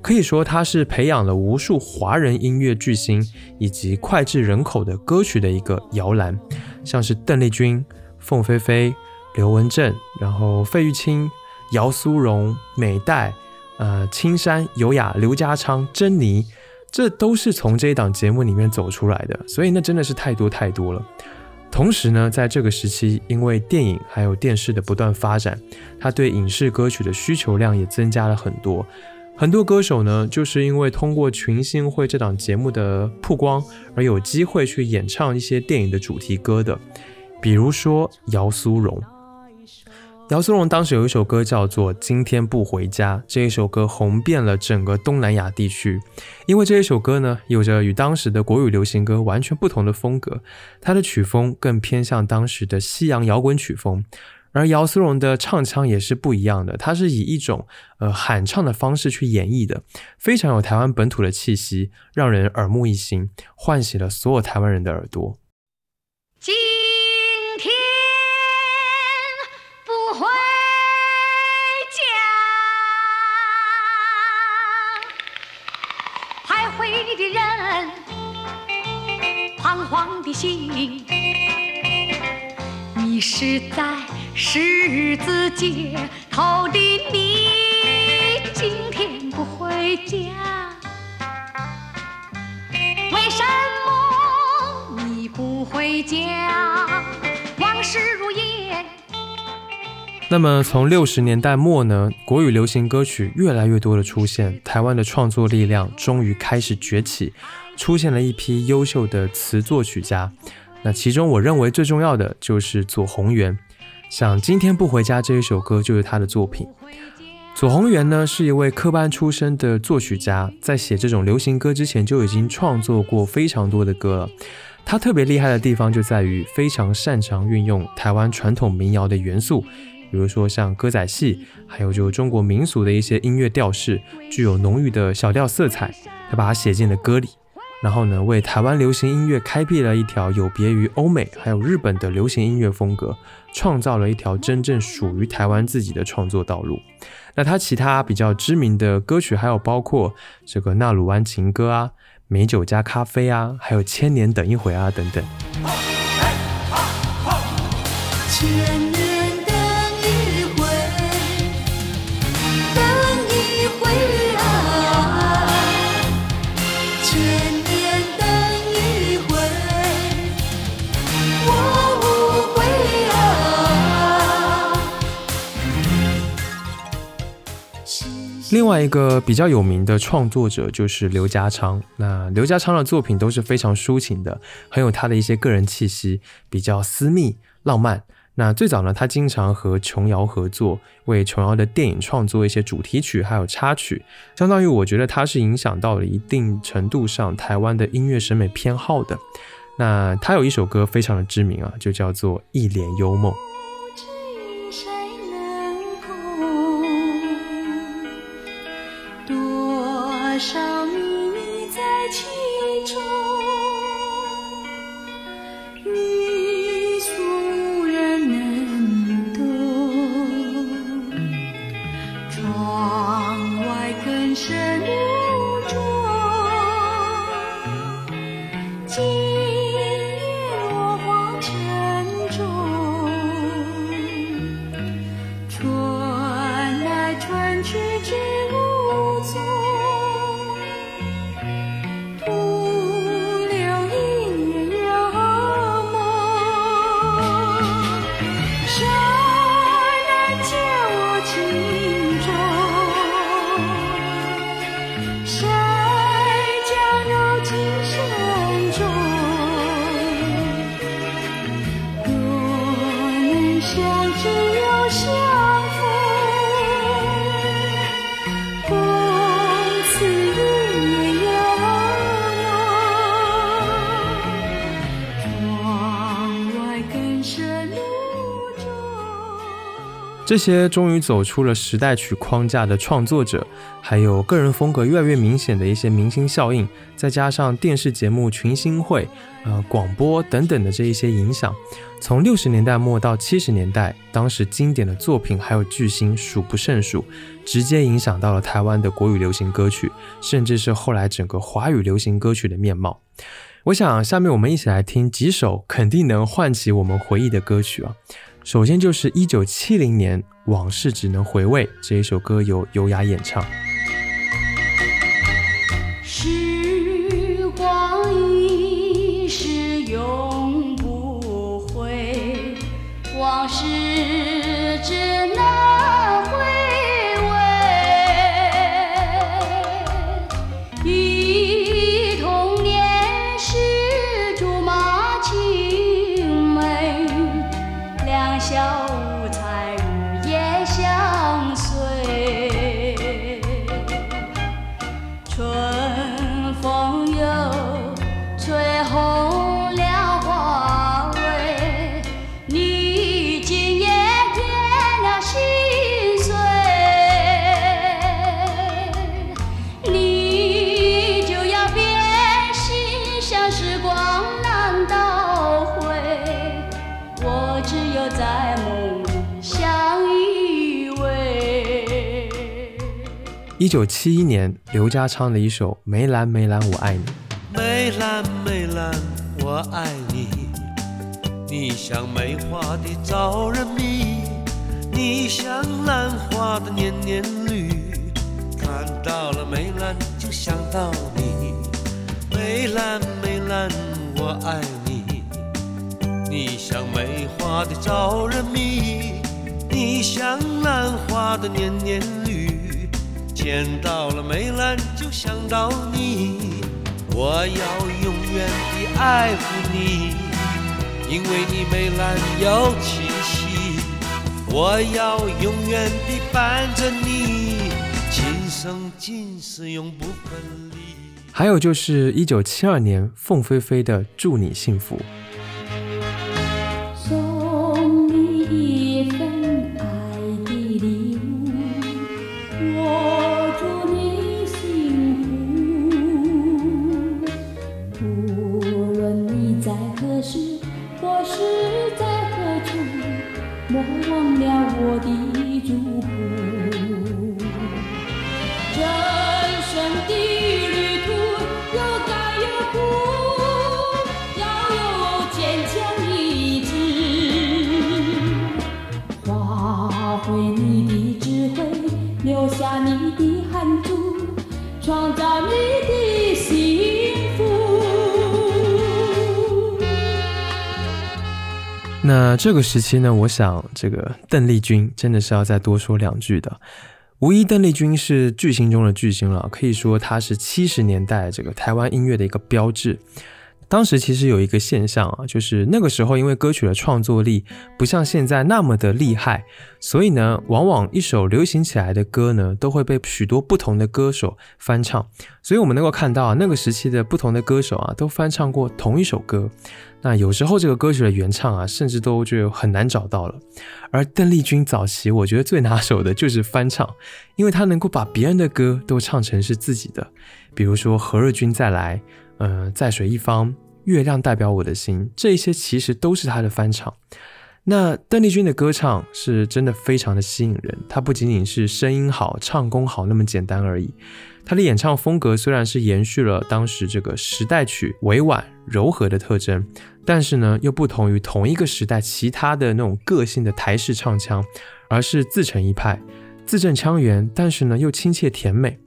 可以说，它是培养了无数华人音乐巨星以及脍炙人口的歌曲的一个摇篮。像是邓丽君、凤飞飞、刘文正，然后费玉清。姚苏荣、美代、呃、青山、尤雅、刘家昌、珍妮，这都是从这一档节目里面走出来的，所以那真的是太多太多了。同时呢，在这个时期，因为电影还有电视的不断发展，他对影视歌曲的需求量也增加了很多。很多歌手呢，就是因为通过群星会这档节目的曝光，而有机会去演唱一些电影的主题歌的，比如说姚苏荣。姚苏荣当时有一首歌叫做《今天不回家》，这一首歌红遍了整个东南亚地区。因为这一首歌呢，有着与当时的国语流行歌完全不同的风格，它的曲风更偏向当时的西洋摇滚曲风，而姚苏荣的唱腔也是不一样的，他是以一种呃喊唱的方式去演绎的，非常有台湾本土的气息，让人耳目一新，唤醒了所有台湾人的耳朵。黄的心，迷失在十字街头的你，今天不回家，为什么你不回家？往事如烟。那么从六十年代末呢，国语流行歌曲越来越多的出现，台湾的创作力量终于开始崛起。出现了一批优秀的词作曲家，那其中我认为最重要的就是左宏元。像《今天不回家》这一首歌就是他的作品。左宏元呢是一位科班出身的作曲家，在写这种流行歌之前就已经创作过非常多的歌了。他特别厉害的地方就在于非常擅长运用台湾传统民谣的元素，比如说像歌仔戏，还有就中国民俗的一些音乐调式，具有浓郁的小调色彩，他把它写进了歌里。然后呢，为台湾流行音乐开辟了一条有别于欧美还有日本的流行音乐风格，创造了一条真正属于台湾自己的创作道路。那他其他比较知名的歌曲还有包括这个《纳鲁湾情歌》啊，《美酒加咖啡》啊，还有《千年等一回》啊等等。另外一个比较有名的创作者就是刘家昌。那刘家昌的作品都是非常抒情的，很有他的一些个人气息，比较私密浪漫。那最早呢，他经常和琼瑶合作，为琼瑶的电影创作一些主题曲，还有插曲。相当于我觉得他是影响到了一定程度上台湾的音乐审美偏好的。那他有一首歌非常的知名啊，就叫做《一帘幽梦》。这些终于走出了时代曲框架的创作者，还有个人风格越来越明显的一些明星效应，再加上电视节目群星会、呃广播等等的这一些影响，从六十年代末到七十年代，当时经典的作品还有巨星数不胜数，直接影响到了台湾的国语流行歌曲，甚至是后来整个华语流行歌曲的面貌。我想下面我们一起来听几首肯定能唤起我们回忆的歌曲啊。首先就是一九七零年《往事只能回味》这一首歌由优雅演唱。时光一逝永不回，往事九七一年刘家昌的一首《梅兰梅兰我爱你》。梅兰梅兰我爱你，你像梅花的招人迷，你像兰花的年年绿。看到了梅兰就想到你，梅兰梅兰我爱你，你像梅花的招人迷，你像兰花的年年绿。见到了梅兰就想到你，我要永远的爱护你，因为你梅兰有气息。我要永远的伴着你，今生今世永不分离。还有就是一九七二年凤飞飞的《祝你幸福》。那这个时期呢，我想这个邓丽君真的是要再多说两句的。无疑，邓丽君是巨星中的巨星了，可以说她是七十年代这个台湾音乐的一个标志。当时其实有一个现象啊，就是那个时候因为歌曲的创作力不像现在那么的厉害，所以呢，往往一首流行起来的歌呢，都会被许多不同的歌手翻唱。所以我们能够看到啊，那个时期的不同的歌手啊，都翻唱过同一首歌。那有时候这个歌曲的原唱啊，甚至都就很难找到了。而邓丽君早期，我觉得最拿手的就是翻唱，因为她能够把别人的歌都唱成是自己的，比如说何日君再来。呃，在水一方，月亮代表我的心，这一些其实都是他的翻唱。那邓丽君的歌唱是真的非常的吸引人，她不仅仅是声音好、唱功好那么简单而已。她的演唱风格虽然是延续了当时这个时代曲委婉柔和的特征，但是呢，又不同于同一个时代其他的那种个性的台式唱腔，而是自成一派，字正腔圆，但是呢又亲切甜美。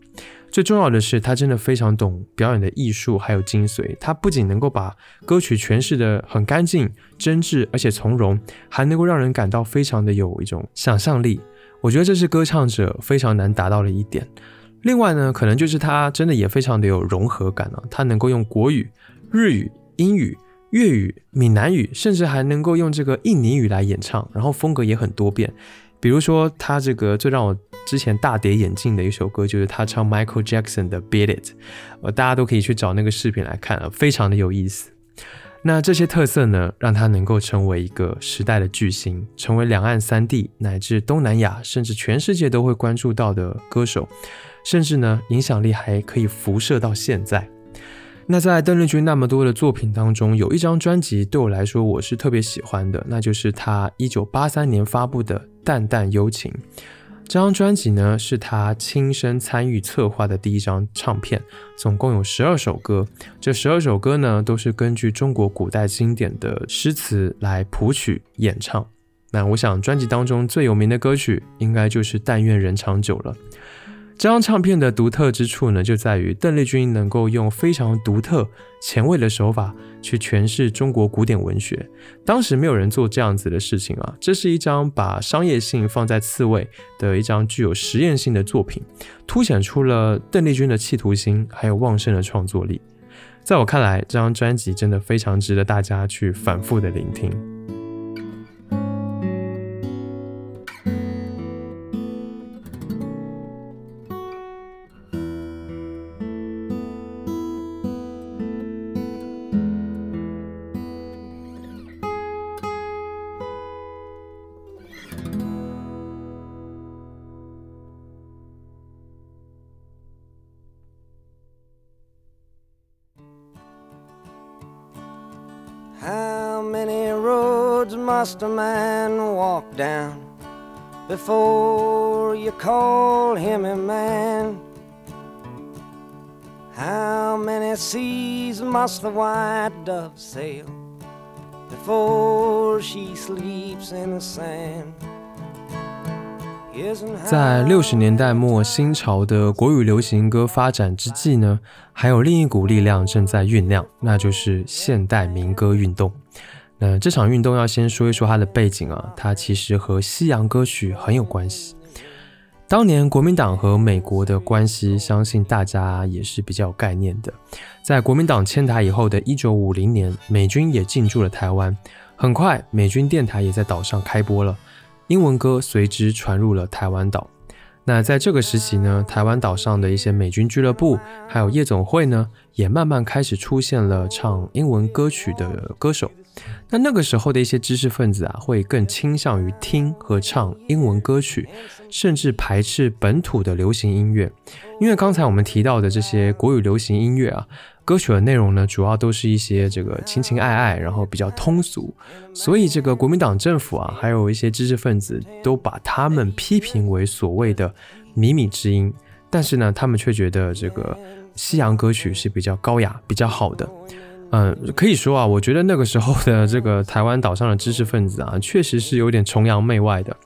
最重要的是，他真的非常懂表演的艺术，还有精髓。他不仅能够把歌曲诠释的很干净、真挚，而且从容，还能够让人感到非常的有一种想象力。我觉得这是歌唱者非常难达到的一点。另外呢，可能就是他真的也非常的有融合感啊。他能够用国语、日语、英语、粤语、闽南语，甚至还能够用这个印尼语来演唱，然后风格也很多变。比如说，他这个最让我之前大跌眼镜的一首歌，就是他唱 Michael Jackson 的《Beat It》，呃，大家都可以去找那个视频来看啊，非常的有意思。那这些特色呢，让他能够成为一个时代的巨星，成为两岸三地乃至东南亚，甚至全世界都会关注到的歌手，甚至呢，影响力还可以辐射到现在。那在邓丽君那么多的作品当中，有一张专辑对我来说我是特别喜欢的，那就是她一九八三年发布的《淡淡幽情》。这张专辑呢是他亲身参与策划的第一张唱片，总共有十二首歌。这十二首歌呢都是根据中国古代经典的诗词来谱曲演唱。那我想专辑当中最有名的歌曲应该就是《但愿人长久》了。这张唱片的独特之处呢，就在于邓丽君能够用非常独特、前卫的手法去诠释中国古典文学。当时没有人做这样子的事情啊！这是一张把商业性放在次位的一张具有实验性的作品，凸显出了邓丽君的企图心还有旺盛的创作力。在我看来，这张专辑真的非常值得大家去反复的聆听。Must a man walk down before you call him a man. How many seas must the white dove sail before she sleeps in the sand? 在六十年代末新潮的国语流行歌发展之际呢，还有另一股力量正在酝酿，那就是现代民歌运动。那这场运动要先说一说它的背景啊，它其实和西洋歌曲很有关系。当年国民党和美国的关系，相信大家也是比较有概念的。在国民党迁台以后的一九五零年，美军也进驻了台湾，很快美军电台也在岛上开播了。英文歌随之传入了台湾岛。那在这个时期呢，台湾岛上的一些美军俱乐部还有夜总会呢，也慢慢开始出现了唱英文歌曲的歌手。那那个时候的一些知识分子啊，会更倾向于听和唱英文歌曲，甚至排斥本土的流行音乐。因为刚才我们提到的这些国语流行音乐啊。歌曲的内容呢，主要都是一些这个情情爱爱，然后比较通俗，所以这个国民党政府啊，还有一些知识分子都把他们批评为所谓的靡靡之音。但是呢，他们却觉得这个西洋歌曲是比较高雅、比较好的。嗯，可以说啊，我觉得那个时候的这个台湾岛上的知识分子啊，确实是有点崇洋媚外的。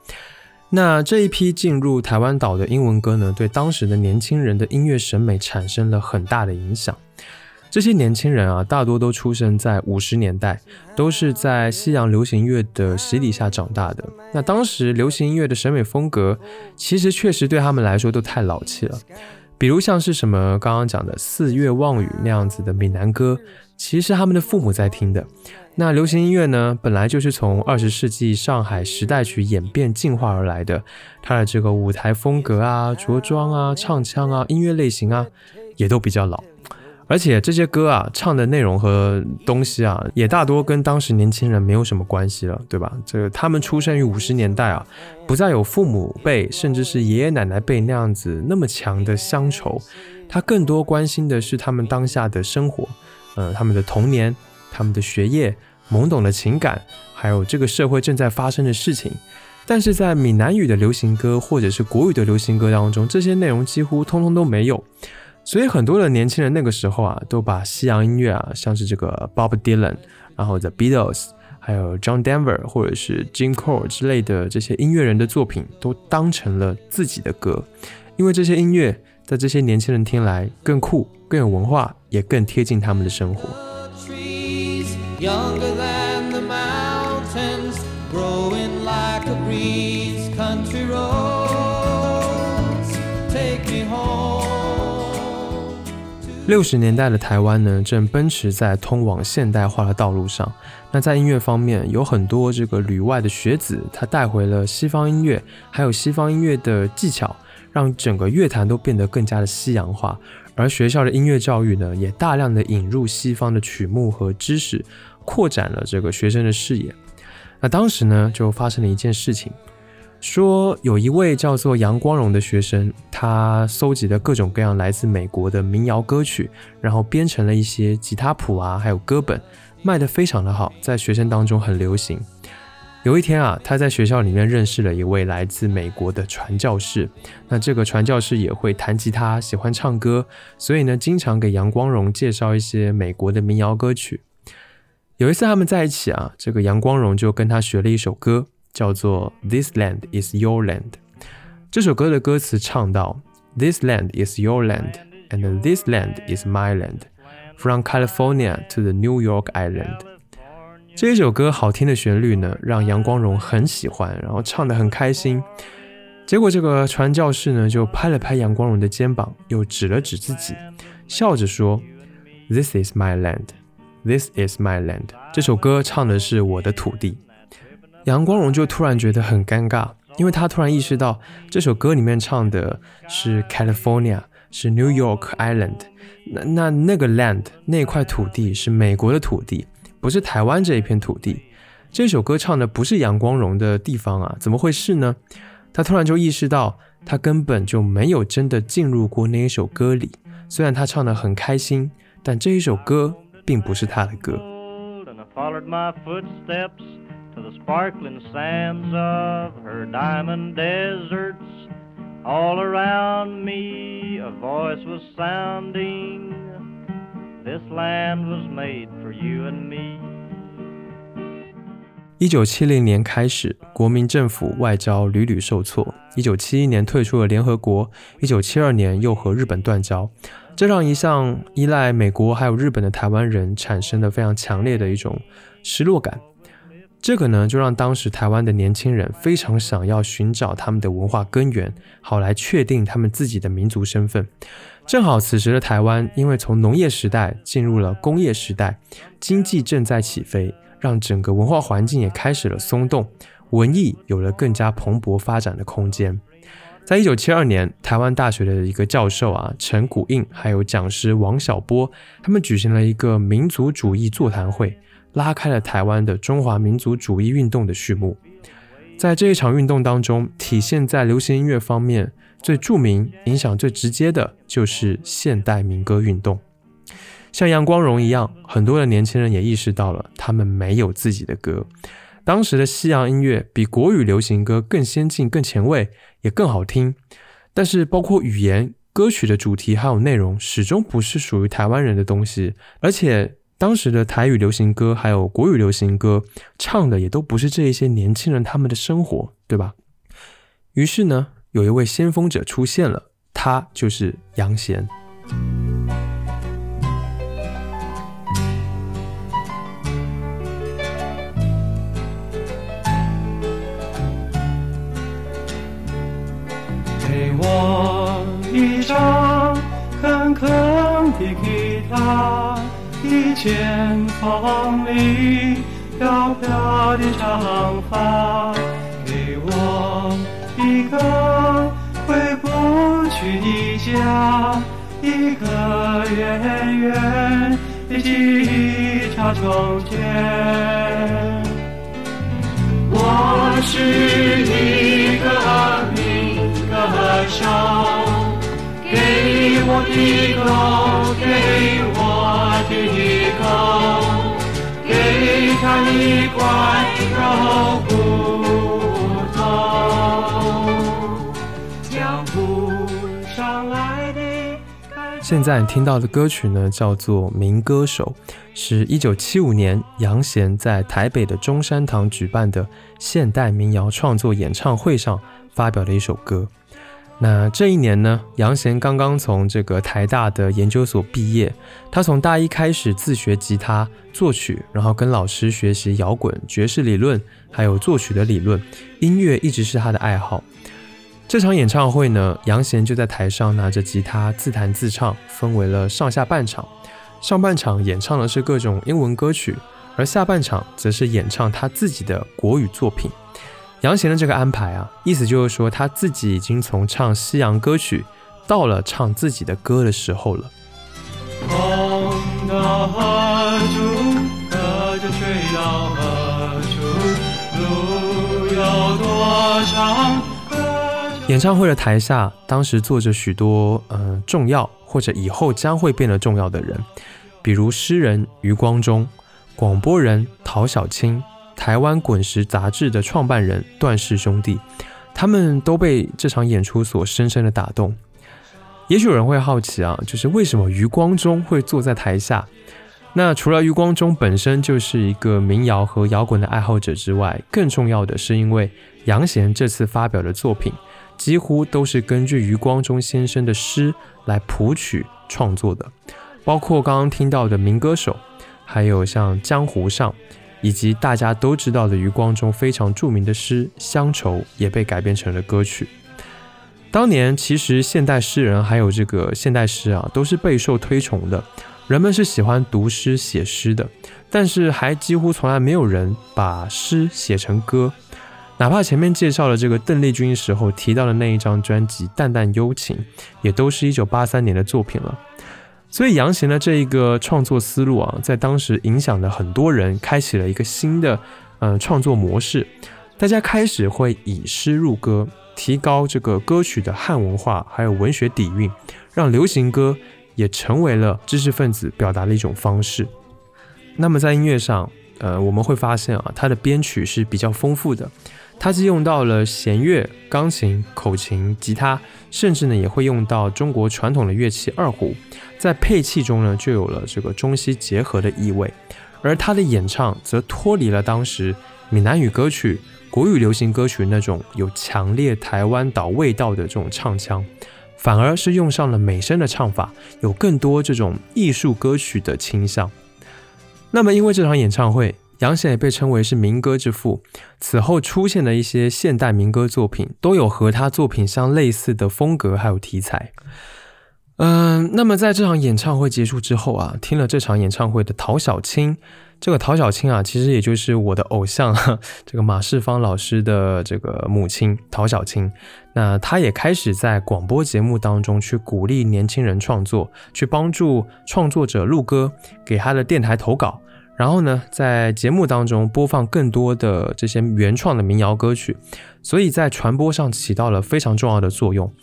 那这一批进入台湾岛的英文歌呢，对当时的年轻人的音乐审美产生了很大的影响。这些年轻人啊，大多都出生在五十年代，都是在西洋流行乐的洗礼下长大的。那当时流行音乐的审美风格，其实确实对他们来说都太老气了。比如像是什么刚刚讲的《四月望雨》那样子的闽南歌，其实他们的父母在听的。那流行音乐呢，本来就是从二十世纪上海时代曲演变进化而来的，它的这个舞台风格啊、着装啊、唱腔啊、音乐类型啊，也都比较老。而且这些歌啊，唱的内容和东西啊，也大多跟当时年轻人没有什么关系了，对吧？这个他们出生于五十年代啊，不再有父母辈甚至是爷爷奶奶辈那样子那么强的乡愁，他更多关心的是他们当下的生活，呃，他们的童年、他们的学业、懵懂的情感，还有这个社会正在发生的事情。但是在闽南语的流行歌或者是国语的流行歌当中，这些内容几乎通通都没有。所以很多的年轻人那个时候啊，都把西洋音乐啊，像是这个 Bob Dylan，然后 The Beatles，还有 John Denver 或者是 Jim Cole 之类的这些音乐人的作品，都当成了自己的歌，因为这些音乐在这些年轻人听来更酷、更有文化，也更贴近他们的生活。六十年代的台湾呢，正奔驰在通往现代化的道路上。那在音乐方面，有很多这个旅外的学子，他带回了西方音乐，还有西方音乐的技巧，让整个乐坛都变得更加的西洋化。而学校的音乐教育呢，也大量的引入西方的曲目和知识，扩展了这个学生的视野。那当时呢，就发生了一件事情。说有一位叫做杨光荣的学生，他搜集了各种各样来自美国的民谣歌曲，然后编成了一些吉他谱啊，还有歌本，卖得非常的好，在学生当中很流行。有一天啊，他在学校里面认识了一位来自美国的传教士，那这个传教士也会弹吉他，喜欢唱歌，所以呢，经常给杨光荣介绍一些美国的民谣歌曲。有一次他们在一起啊，这个杨光荣就跟他学了一首歌。叫做《This Land Is Your Land》。这首歌的歌词唱到：“This land is your land, and this land is my land, from California to the New York Island。”这一首歌好听的旋律呢，让杨光荣很喜欢，然后唱得很开心。结果这个传教士呢，就拍了拍杨光荣的肩膀，又指了指自己，笑着说：“This is my land, this is my land。”这首歌唱的是我的土地。杨光荣就突然觉得很尴尬，因为他突然意识到这首歌里面唱的是 California，是 New York Island，那那那个 land 那块土地是美国的土地，不是台湾这一片土地。这首歌唱的不是杨光荣的地方啊，怎么回事呢？他突然就意识到，他根本就没有真的进入过那一首歌里。虽然他唱的很开心，但这一首歌并不是他的歌。All around me a voice was sounding. This land was made for you and me. 一九七零年开始，国民政府外交屡屡受挫。一九七一年退出了联合国，一九七二年又和日本断交，这让一向依赖美国还有日本的台湾人产生了非常强烈的一种失落感。这个呢，就让当时台湾的年轻人非常想要寻找他们的文化根源，好来确定他们自己的民族身份。正好此时的台湾，因为从农业时代进入了工业时代，经济正在起飞。让整个文化环境也开始了松动，文艺有了更加蓬勃发展的空间。在一九七二年，台湾大学的一个教授啊陈古印，还有讲师王小波，他们举行了一个民族主义座谈会，拉开了台湾的中华民族主义运动的序幕。在这一场运动当中，体现在流行音乐方面最著名、影响最直接的就是现代民歌运动。像杨光荣一样，很多的年轻人也意识到了，他们没有自己的歌。当时的西洋音乐比国语流行歌更先进、更前卫，也更好听。但是，包括语言、歌曲的主题还有内容，始终不是属于台湾人的东西。而且，当时的台语流行歌还有国语流行歌，唱的也都不是这一些年轻人他们的生活，对吧？于是呢，有一位先锋者出现了，他就是杨贤。给我一张坑坑的吉他，一件风里飘飘的长发，给我一个回不去的家，一个远远的吉他从前。我是一个民歌手，给我的狗，给我的狗，给它一块肉骨头，现在听到的歌曲呢，叫做《民歌手》，是一九七五年杨贤在台北的中山堂举办的现代民谣创作演唱会上发表的一首歌。那这一年呢，杨贤刚刚从这个台大的研究所毕业，他从大一开始自学吉他作曲，然后跟老师学习摇滚、爵士理论，还有作曲的理论，音乐一直是他的爱好。这场演唱会呢，杨贤就在台上拿着吉他自弹自唱，分为了上下半场。上半场演唱的是各种英文歌曲，而下半场则是演唱他自己的国语作品。杨贤的这个安排啊，意思就是说他自己已经从唱西洋歌曲到了唱自己的歌的时候了。风到何处，歌就吹到何处，路有多长。演唱会的台下，当时坐着许多嗯重要或者以后将会变得重要的人，比如诗人余光中、广播人陶小清、台湾滚石杂志的创办人段氏兄弟，他们都被这场演出所深深的打动。也许有人会好奇啊，就是为什么余光中会坐在台下？那除了余光中本身就是一个民谣和摇滚的爱好者之外，更重要的是因为杨贤这次发表的作品。几乎都是根据余光中先生的诗来谱曲创作的，包括刚刚听到的民歌手，还有像《江湖上》，以及大家都知道的余光中非常著名的诗《乡愁》也被改编成了歌曲。当年其实现代诗人还有这个现代诗啊，都是备受推崇的，人们是喜欢读诗写诗的，但是还几乎从来没有人把诗写成歌。哪怕前面介绍了这个邓丽君时候提到的那一张专辑《淡淡幽情》，也都是一九八三年的作品了。所以杨贤的这一个创作思路啊，在当时影响了很多人，开启了一个新的嗯创作模式。大家开始会以诗入歌，提高这个歌曲的汉文化还有文学底蕴，让流行歌也成为了知识分子表达的一种方式。那么在音乐上。呃，我们会发现啊，它的编曲是比较丰富的，它既用到了弦乐、钢琴、口琴、吉他，甚至呢也会用到中国传统的乐器二胡，在配器中呢就有了这个中西结合的意味，而他的演唱则脱离了当时闽南语歌曲、国语流行歌曲那种有强烈台湾岛味道的这种唱腔。反而是用上了美声的唱法，有更多这种艺术歌曲的倾向。那么，因为这场演唱会，杨贤也被称为是民歌之父。此后出现的一些现代民歌作品，都有和他作品相类似的风格还有题材。嗯，那么在这场演唱会结束之后啊，听了这场演唱会的陶小青。这个陶小青啊，其实也就是我的偶像，这个马世芳老师的这个母亲陶小青。那她也开始在广播节目当中去鼓励年轻人创作，去帮助创作者录歌，给他的电台投稿。然后呢，在节目当中播放更多的这些原创的民谣歌曲，所以在传播上起到了非常重要的作用。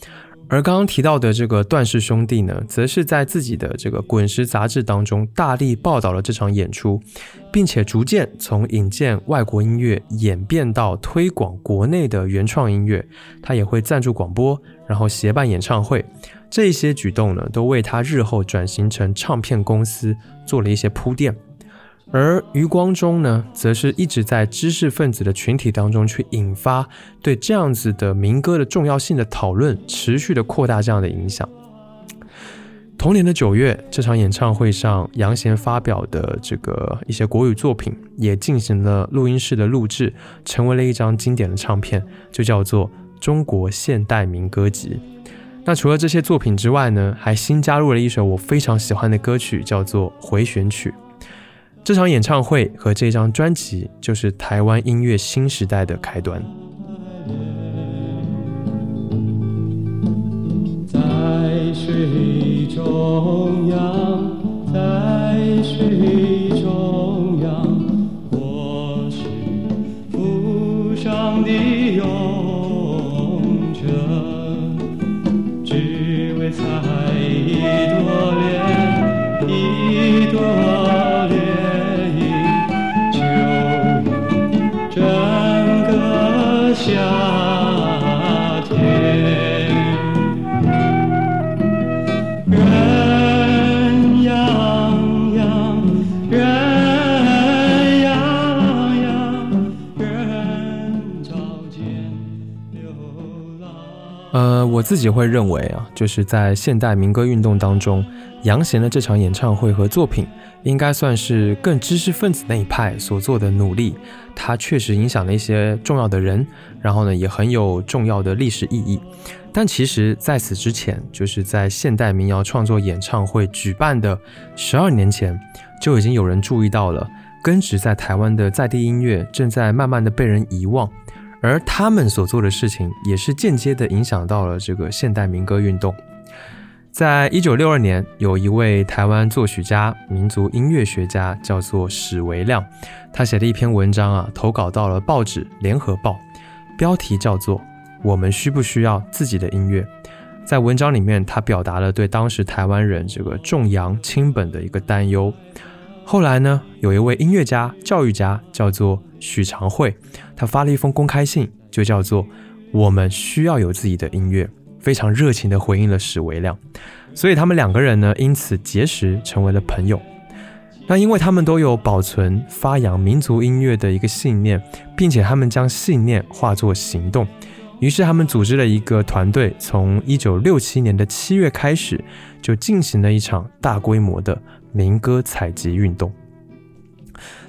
而刚刚提到的这个段氏兄弟呢，则是在自己的这个《滚石》杂志当中大力报道了这场演出，并且逐渐从引荐外国音乐演变到推广国内的原创音乐。他也会赞助广播，然后协办演唱会，这些举动呢，都为他日后转型成唱片公司做了一些铺垫。而余光中呢，则是一直在知识分子的群体当中去引发对这样子的民歌的重要性的讨论，持续的扩大这样的影响。同年的九月，这场演唱会上，杨贤发表的这个一些国语作品也进行了录音室的录制，成为了一张经典的唱片，就叫做《中国现代民歌集》。那除了这些作品之外呢，还新加入了一首我非常喜欢的歌曲，叫做《回旋曲》。这场演唱会和这张专辑就是台湾音乐新时代的开端。在水中央，在水中央，我是浮上的呃我自己会认为啊，就是在现代民歌运动当中，杨贤的这场演唱会和作品，应该算是更知识分子那一派所做的努力。他确实影响了一些重要的人，然后呢，也很有重要的历史意义。但其实在此之前，就是在现代民谣创作演唱会举办的十二年前，就已经有人注意到了，根植在台湾的在地音乐正在慢慢的被人遗忘。而他们所做的事情，也是间接的影响到了这个现代民歌运动。在一九六二年，有一位台湾作曲家、民族音乐学家，叫做史维亮，他写了一篇文章啊，投稿到了报纸《联合报》，标题叫做《我们需不需要自己的音乐》。在文章里面，他表达了对当时台湾人这个重洋轻本的一个担忧。后来呢，有一位音乐家、教育家叫做许长惠，他发了一封公开信，就叫做“我们需要有自己的音乐”，非常热情地回应了史维亮。所以他们两个人呢，因此结识，成为了朋友。那因为他们都有保存、发扬民族音乐的一个信念，并且他们将信念化作行动，于是他们组织了一个团队，从一九六七年的七月开始，就进行了一场大规模的。民歌采集运动，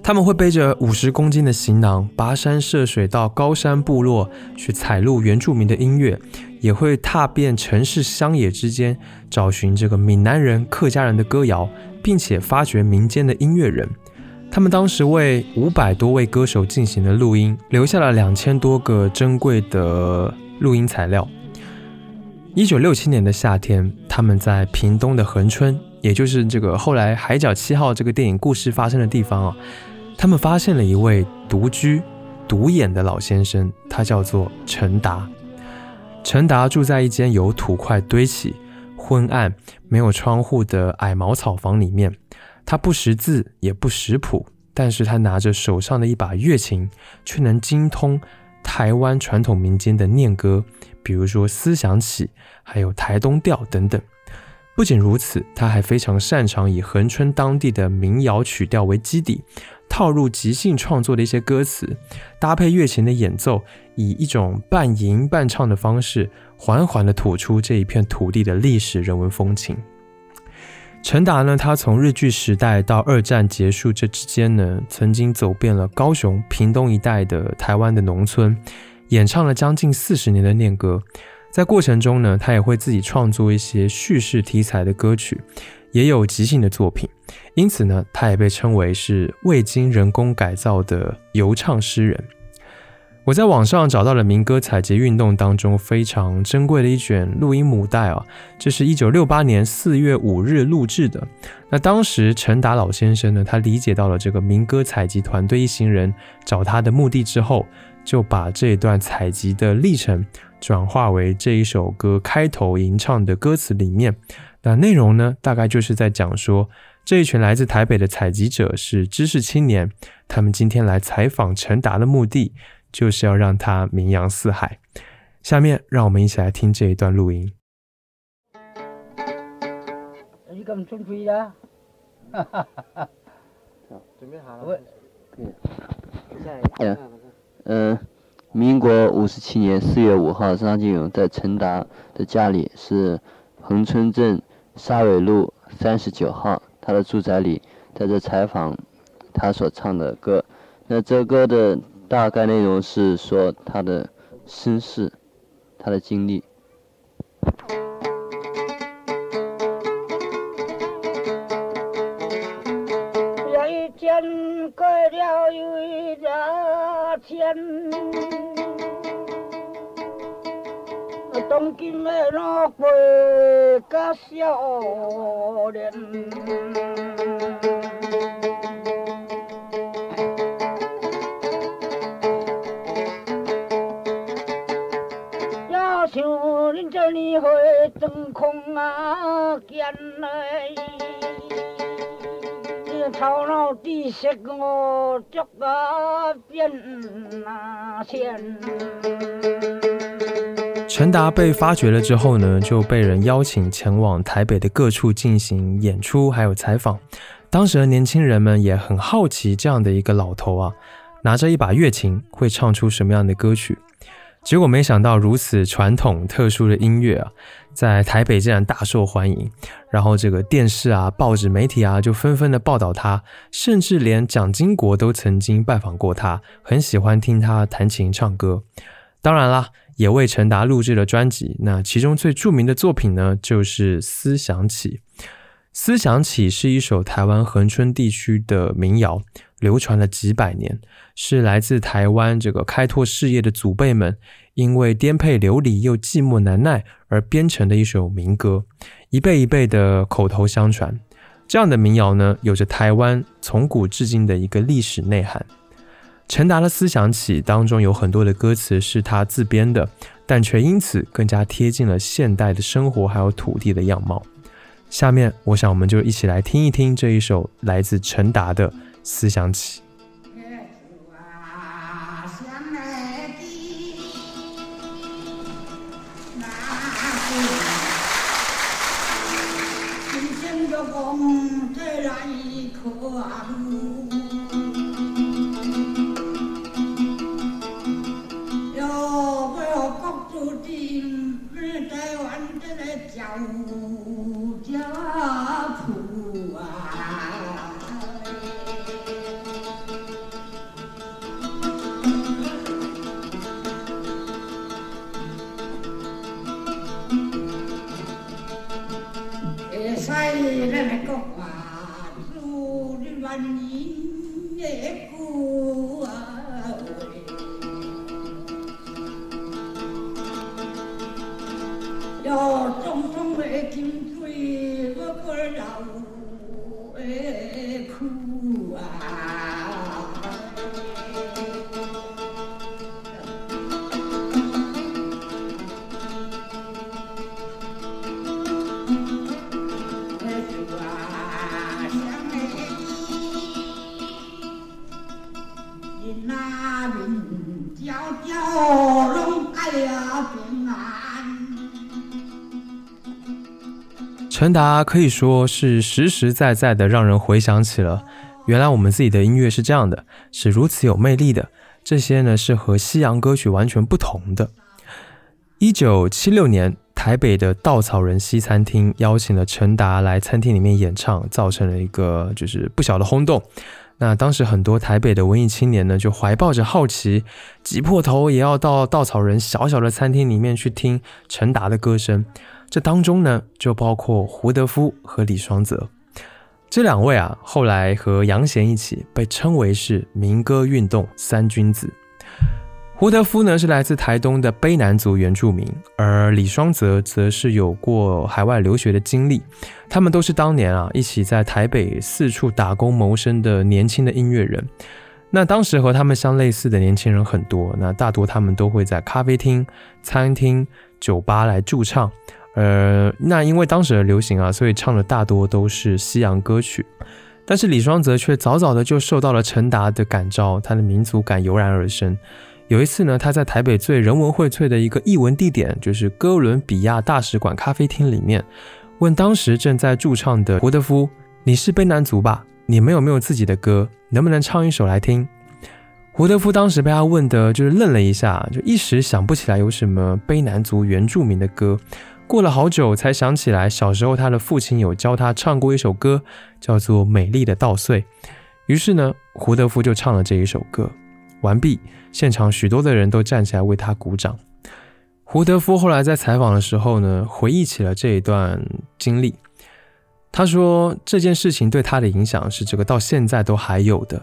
他们会背着五十公斤的行囊，跋山涉水到高山部落去采录原住民的音乐，也会踏遍城市乡野之间，找寻这个闽南人、客家人的歌谣，并且发掘民间的音乐人。他们当时为五百多位歌手进行了录音，留下了两千多个珍贵的录音材料。一九六七年的夏天，他们在屏东的恒春。也就是这个后来《海角七号》这个电影故事发生的地方啊，他们发现了一位独居、独眼的老先生，他叫做陈达。陈达住在一间由土块堆起、昏暗、没有窗户的矮茅草房里面，他不识字，也不识谱，但是他拿着手上的一把乐琴，却能精通台湾传统民间的念歌，比如说《思想起》，还有台东调等等。不仅如此，他还非常擅长以恒春当地的民谣曲调为基底，套入即兴创作的一些歌词，搭配乐琴的演奏，以一种半吟半唱的方式，缓缓地吐出这一片土地的历史人文风情。陈达呢，他从日据时代到二战结束这之间呢，曾经走遍了高雄、屏东一带的台湾的农村，演唱了将近四十年的念歌。在过程中呢，他也会自己创作一些叙事题材的歌曲，也有即兴的作品。因此呢，他也被称为是未经人工改造的游唱诗人。我在网上找到了民歌采集运动当中非常珍贵的一卷录音母带啊，这是一九六八年四月五日录制的。那当时陈达老先生呢，他理解到了这个民歌采集团队一行人找他的目的之后，就把这段采集的历程。转化为这一首歌开头吟唱的歌词里面，那内容呢，大概就是在讲说，这一群来自台北的采集者是知识青年，他们今天来采访陈达的目的，就是要让他名扬四海。下面让我们一起来听这一段录音。你咁准备啦？哈哈哈！准备好了。嗯。嗯。民国五十七年四月五号，张金勇在陈达的家里，是横村镇沙尾路三十九号，他的住宅里，在这采访他所唱的歌。那这歌的大概内容是说他的身世，他的经历。有一天，过了有一天。东京的那过个少年，要像恁这年岁真空啊，见来，头脑知识我足啊变啊现。陈达被发掘了之后呢，就被人邀请前往台北的各处进行演出，还有采访。当时的年轻人们也很好奇，这样的一个老头啊，拿着一把乐琴会唱出什么样的歌曲。结果没想到，如此传统特殊的音乐啊，在台北竟然大受欢迎。然后这个电视啊、报纸媒体啊，就纷纷的报道他，甚至连蒋经国都曾经拜访过他，很喜欢听他弹琴唱歌。当然啦。也为陈达录制了专辑，那其中最著名的作品呢，就是《思想起》。《思想起》是一首台湾恒春地区的民谣，流传了几百年，是来自台湾这个开拓事业的祖辈们因为颠沛流离又寂寞难耐而编成的一首民歌，一辈一辈的口头相传。这样的民谣呢，有着台湾从古至今的一个历史内涵。陈达的思想起当中有很多的歌词是他自编的，但却因此更加贴近了现代的生活还有土地的样貌。下面，我想我们就一起来听一听这一首来自陈达的思想起。陈达可以说是实实在在的让人回想起了，原来我们自己的音乐是这样的，是如此有魅力的。这些呢是和西洋歌曲完全不同的。一九七六年，台北的稻草人西餐厅邀请了陈达来餐厅里面演唱，造成了一个就是不小的轰动。那当时很多台北的文艺青年呢，就怀抱着好奇，挤破头也要到稻草人小小的餐厅里面去听陈达的歌声。这当中呢，就包括胡德夫和李双泽这两位啊，后来和杨贤一起被称为是民歌运动三君子。胡德夫呢是来自台东的卑南族原住民，而李双泽则是有过海外留学的经历。他们都是当年啊一起在台北四处打工谋生的年轻的音乐人。那当时和他们相类似的年轻人很多，那大多他们都会在咖啡厅、餐厅、酒吧来驻唱。呃，那因为当时的流行啊，所以唱的大多都是西洋歌曲。但是李双泽却早早的就受到了陈达的感召，他的民族感油然而生。有一次呢，他在台北最人文荟萃的一个艺文地点，就是哥伦比亚大使馆咖啡厅里面，问当时正在驻唱的胡德夫：“你是卑南族吧？你们有没有自己的歌？能不能唱一首来听？”胡德夫当时被他问的，就是愣了一下，就一时想不起来有什么卑南族原住民的歌。过了好久才想起来，小时候他的父亲有教他唱过一首歌，叫做《美丽的稻穗》。于是呢，胡德夫就唱了这一首歌。完毕，现场许多的人都站起来为他鼓掌。胡德夫后来在采访的时候呢，回忆起了这一段经历。他说这件事情对他的影响是这个到现在都还有的。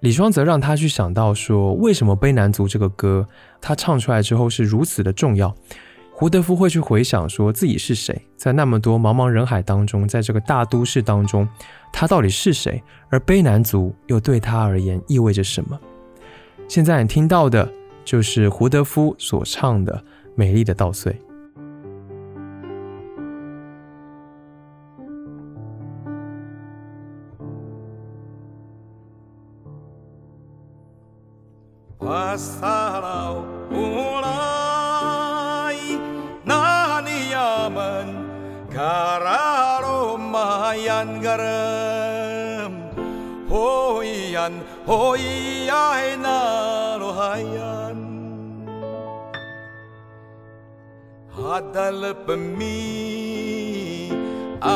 李双泽让他去想到说，为什么《悲南族》这个歌他唱出来之后是如此的重要。胡德夫会去回想说自己是谁，在那么多茫茫人海当中，在这个大都市当中，他到底是谁？而卑南族又对他而言意味着什么？现在你听到的就是胡德夫所唱的《美丽的稻穗》。garam hoian hoiai na rohayan adalap mi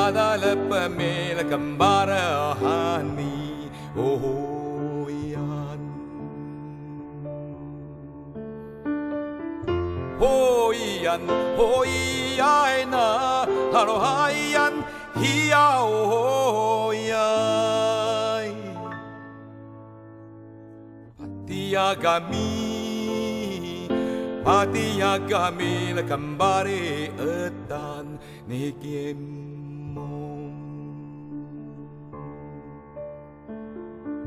adalap me lakambara hani oh hoian hoian hoiai na rohayan hoian hiaoyai patiagami patiagami lakambare etan negiemo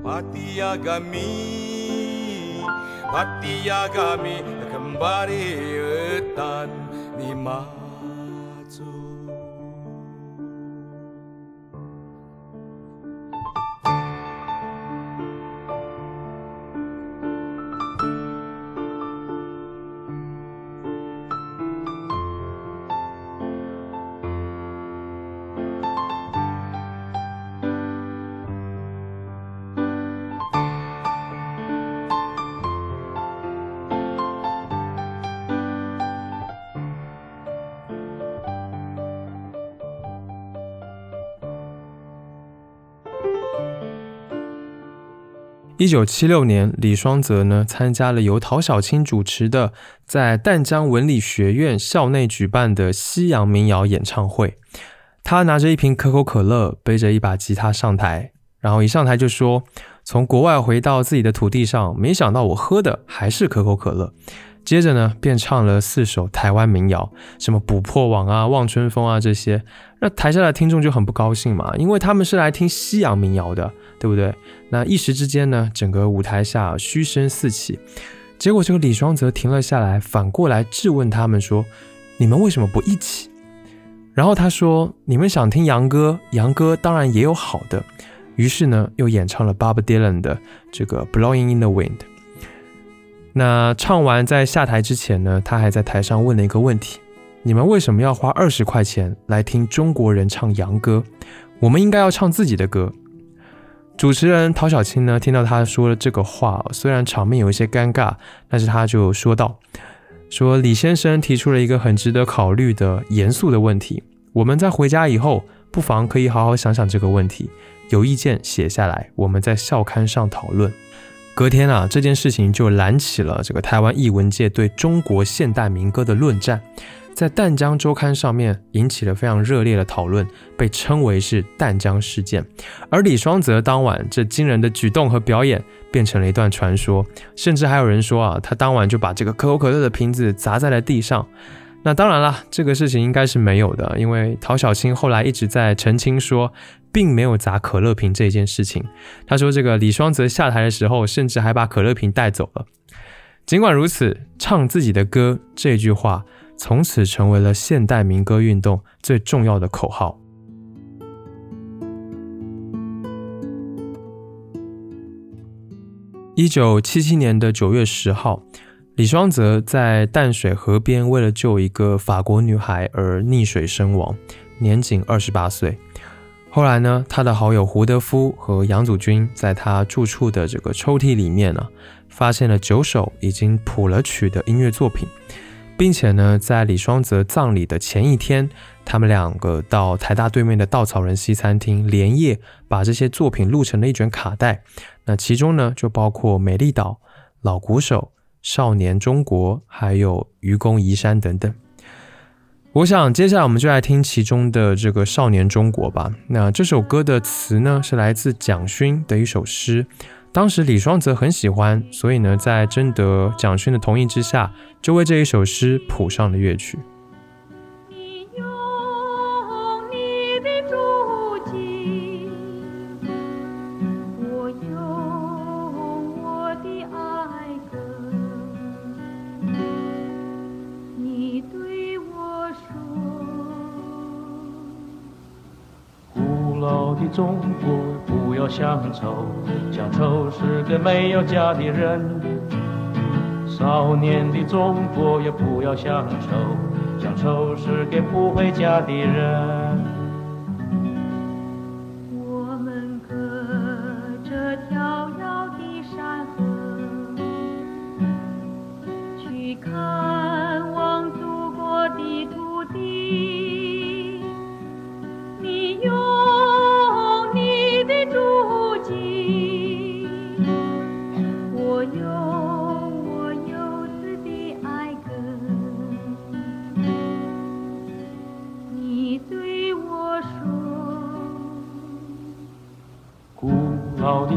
patiagami patiagami lakambare etan nimah 一九七六年，李双泽呢参加了由陶小青主持的在淡江文理学院校内举办的西洋民谣演唱会。他拿着一瓶可口可乐，背着一把吉他上台，然后一上台就说：“从国外回到自己的土地上，没想到我喝的还是可口可乐。”接着呢，便唱了四首台湾民谣，什么《捕破网》啊、《望春风》啊这些。那台下的听众就很不高兴嘛，因为他们是来听西洋民谣的。对不对？那一时之间呢，整个舞台下嘘声四起。结果这个李双泽停了下来，反过来质问他们说：“你们为什么不一起？”然后他说：“你们想听洋歌，洋歌当然也有好的。”于是呢，又演唱了 Bob Dylan 的这个《Blowing in the Wind》。那唱完在下台之前呢，他还在台上问了一个问题：“你们为什么要花二十块钱来听中国人唱洋歌？我们应该要唱自己的歌。主持人陶小青呢，听到他说了这个话，虽然场面有一些尴尬，但是他就说道：“说李先生提出了一个很值得考虑的严肃的问题，我们在回家以后，不妨可以好好想想这个问题，有意见写下来，我们在校刊上讨论。”隔天啊，这件事情就燃起了这个台湾艺文界对中国现代民歌的论战，在淡江周刊上面引起了非常热烈的讨论，被称为是淡江事件。而李双泽当晚这惊人的举动和表演，变成了一段传说，甚至还有人说啊，他当晚就把这个可口可乐的瓶子砸在了地上。那当然啦，这个事情应该是没有的，因为陶小青后来一直在澄清说。并没有砸可乐瓶这件事情。他说，这个李双泽下台的时候，甚至还把可乐瓶带走了。尽管如此，唱自己的歌这句话，从此成为了现代民歌运动最重要的口号。一九七七年的九月十号，李双泽在淡水河边为了救一个法国女孩而溺水身亡，年仅二十八岁。后来呢，他的好友胡德夫和杨祖君在他住处的这个抽屉里面呢，发现了九首已经谱了曲的音乐作品，并且呢，在李双泽葬礼的前一天，他们两个到台大对面的稻草人西餐厅，连夜把这些作品录成了一卷卡带。那其中呢，就包括《美丽岛》《老鼓手》《少年中国》还有《愚公移山》等等。我想接下来我们就来听其中的这个《少年中国》吧。那这首歌的词呢是来自蒋勋的一首诗，当时李双泽很喜欢，所以呢在征得蒋勋的同意之下，就为这一首诗谱上了乐曲。中国不要乡愁，乡愁是个没有家的人。少年的中国也不要乡愁，乡愁是个不回家的人我们隔着遥遥的山去看望祖国的土地你用。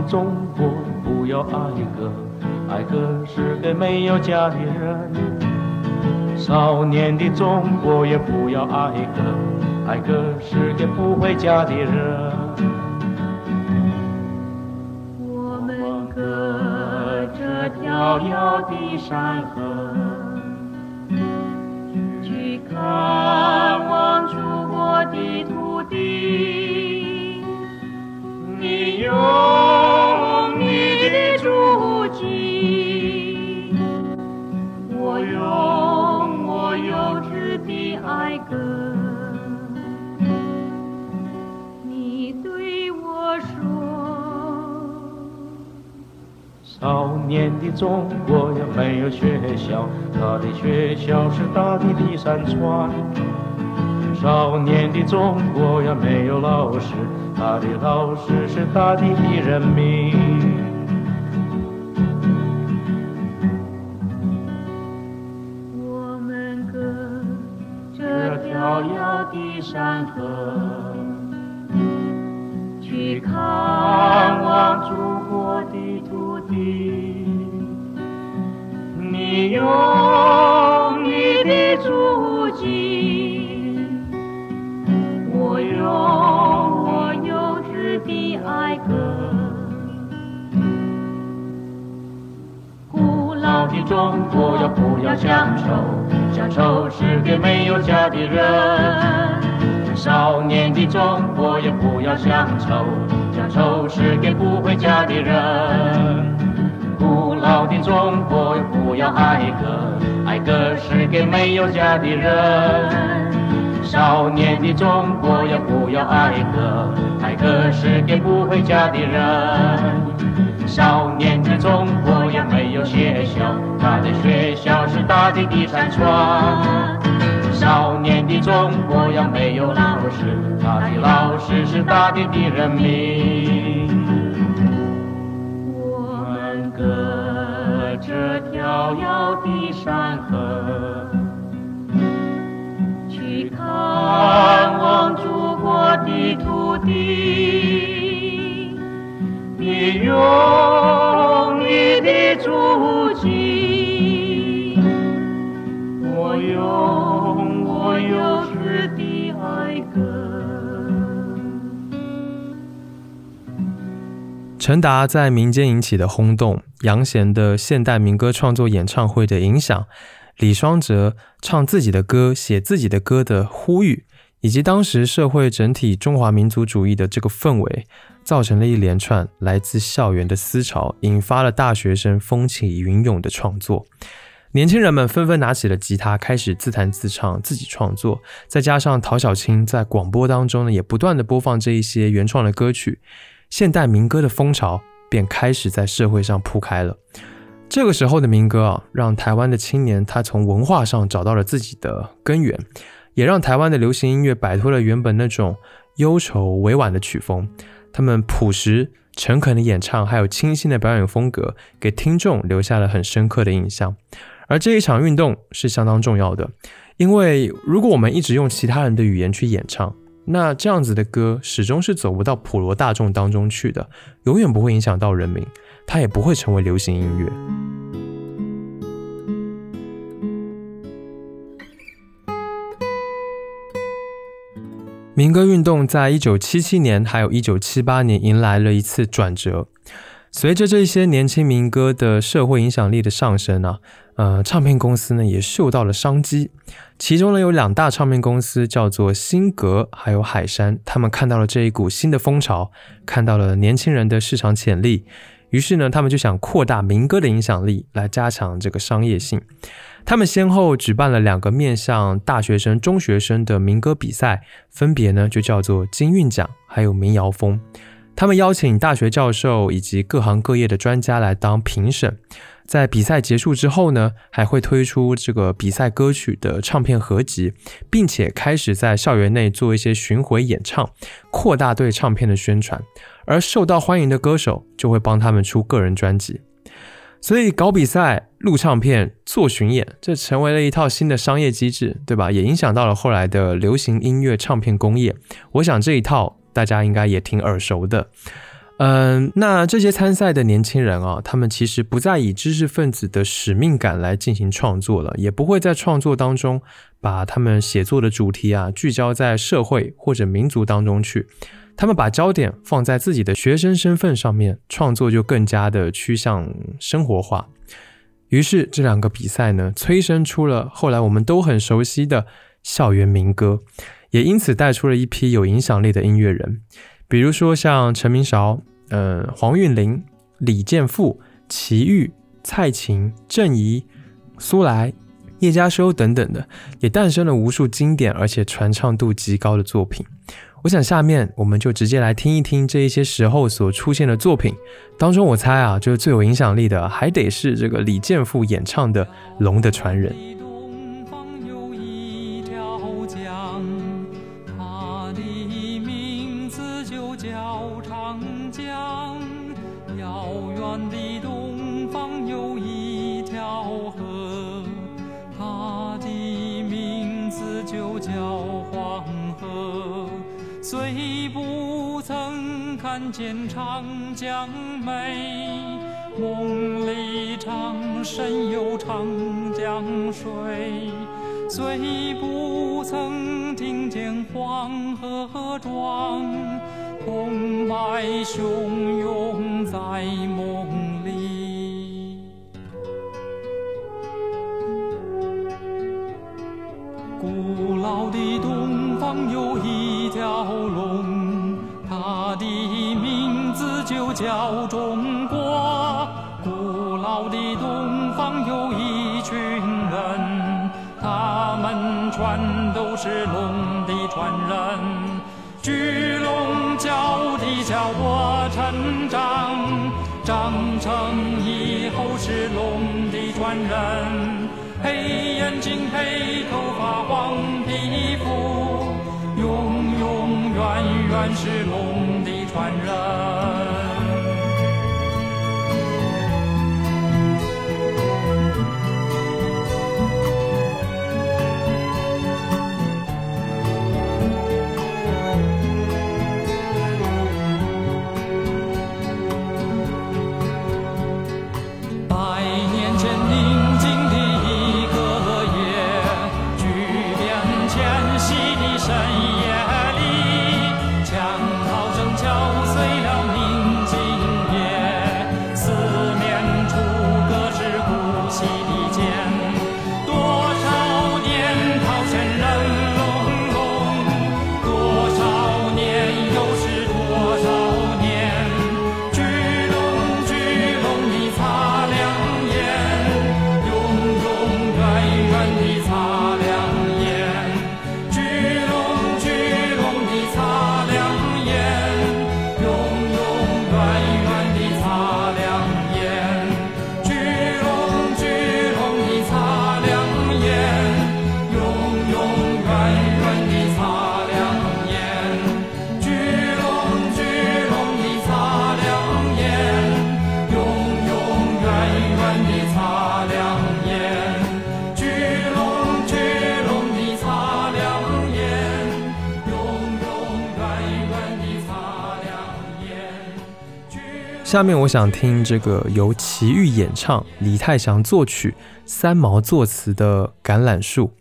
中国不要爱歌，爱歌是个没有家的人。少年的中国也不要爱歌，爱歌是个不回家的人。我们隔着遥遥的山河，去看望祖国的土地。你用你的足迹我用我幼稚的爱歌你对我说少年的中国呀没有学校？他的学校是大地的山川。少年的中国呀没有老师，他的老师是大地的人民。我们隔着遥遥的山河，去看望祖国的土地。你用你的足迹，我用我幼稚的爱歌。古老的中国要不要乡愁？乡愁是给没有家的人。少年的中国也不要乡愁，乡愁是给不回家的人。古老。的中国，不要挨个，挨个是给没有家的人。少年的中国呀，不要挨个，挨个是给不回家的人。少年的中国呀，没有学校，他的学校是大地的山川。少年的中国呀，没有老师，他的老师是大地的人民。我们隔着迢遥的山河。看望祖国的土地，你用你的足迹，我用我有时的爱歌。陈达在民间引起的轰动，杨贤的现代民歌创作演唱会的影响。李双泽唱自己的歌、写自己的歌的呼吁，以及当时社会整体中华民族主义的这个氛围，造成了一连串来自校园的思潮，引发了大学生风起云涌的创作。年轻人们纷纷拿起了吉他，开始自弹自唱，自己创作。再加上陶小青在广播当中呢，也不断的播放这一些原创的歌曲，现代民歌的风潮便开始在社会上铺开了。这个时候的民歌啊，让台湾的青年他从文化上找到了自己的根源，也让台湾的流行音乐摆脱了原本那种忧愁委婉的曲风。他们朴实诚恳的演唱，还有清新的表演风格，给听众留下了很深刻的印象。而这一场运动是相当重要的，因为如果我们一直用其他人的语言去演唱，那这样子的歌始终是走不到普罗大众当中去的，永远不会影响到人民。它也不会成为流行音乐。民歌运动在一九七七年，还有一九七八年迎来了一次转折。随着这些年轻民歌的社会影响力的上升呢，呃，唱片公司呢也嗅到了商机。其中呢有两大唱片公司，叫做新格还有海山，他们看到了这一股新的风潮，看到了年轻人的市场潜力。于是呢，他们就想扩大民歌的影响力，来加强这个商业性。他们先后举办了两个面向大学生、中学生的民歌比赛，分别呢就叫做金韵奖，还有民谣风。他们邀请大学教授以及各行各业的专家来当评审。在比赛结束之后呢，还会推出这个比赛歌曲的唱片合集，并且开始在校园内做一些巡回演唱，扩大对唱片的宣传。而受到欢迎的歌手就会帮他们出个人专辑。所以搞比赛、录唱片、做巡演，这成为了一套新的商业机制，对吧？也影响到了后来的流行音乐唱片工业。我想这一套大家应该也挺耳熟的。嗯，那这些参赛的年轻人啊，他们其实不再以知识分子的使命感来进行创作了，也不会在创作当中把他们写作的主题啊聚焦在社会或者民族当中去，他们把焦点放在自己的学生身份上面，创作就更加的趋向生活化。于是这两个比赛呢，催生出了后来我们都很熟悉的校园民歌，也因此带出了一批有影响力的音乐人。比如说像陈明韶、呃黄韵玲、李健富、齐豫、蔡琴、郑怡、苏来、叶嘉修等等的，也诞生了无数经典而且传唱度极高的作品。我想下面我们就直接来听一听这一些时候所出现的作品当中，我猜啊，就是最有影响力的，还得是这个李健富演唱的《龙的传人》。看见长江美，梦里常神游长江水，虽不曾听见黄河壮，澎湃汹涌在梦里。古老的东方有一条龙，叫中国古老的东方有一群人他们全都是龙的传人。巨龙脚底下我成长长成以后是龙的传人。黑眼睛黑头发黄皮肤永永远远是龙的传人。下面我想听这个由齐豫演唱、李泰祥作曲、三毛作词的《橄榄树》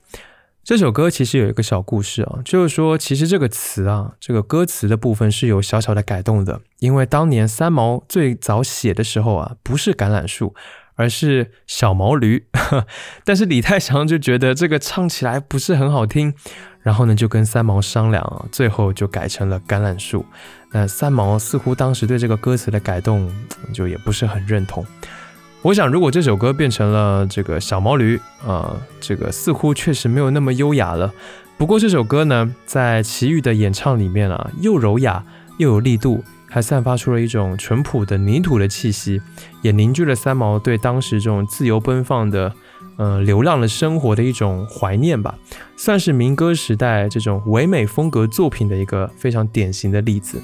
这首歌。其实有一个小故事啊，就是说，其实这个词啊，这个歌词的部分是有小小的改动的。因为当年三毛最早写的时候啊，不是橄榄树，而是小毛驴。但是李泰祥就觉得这个唱起来不是很好听，然后呢就跟三毛商量啊，最后就改成了橄榄树。那三毛似乎当时对这个歌词的改动就也不是很认同。我想，如果这首歌变成了这个小毛驴啊，这个似乎确实没有那么优雅了。不过这首歌呢，在齐豫的演唱里面啊，又柔雅又有力度，还散发出了一种淳朴的泥土的气息，也凝聚了三毛对当时这种自由奔放的。嗯，流浪的生活的一种怀念吧，算是民歌时代这种唯美风格作品的一个非常典型的例子。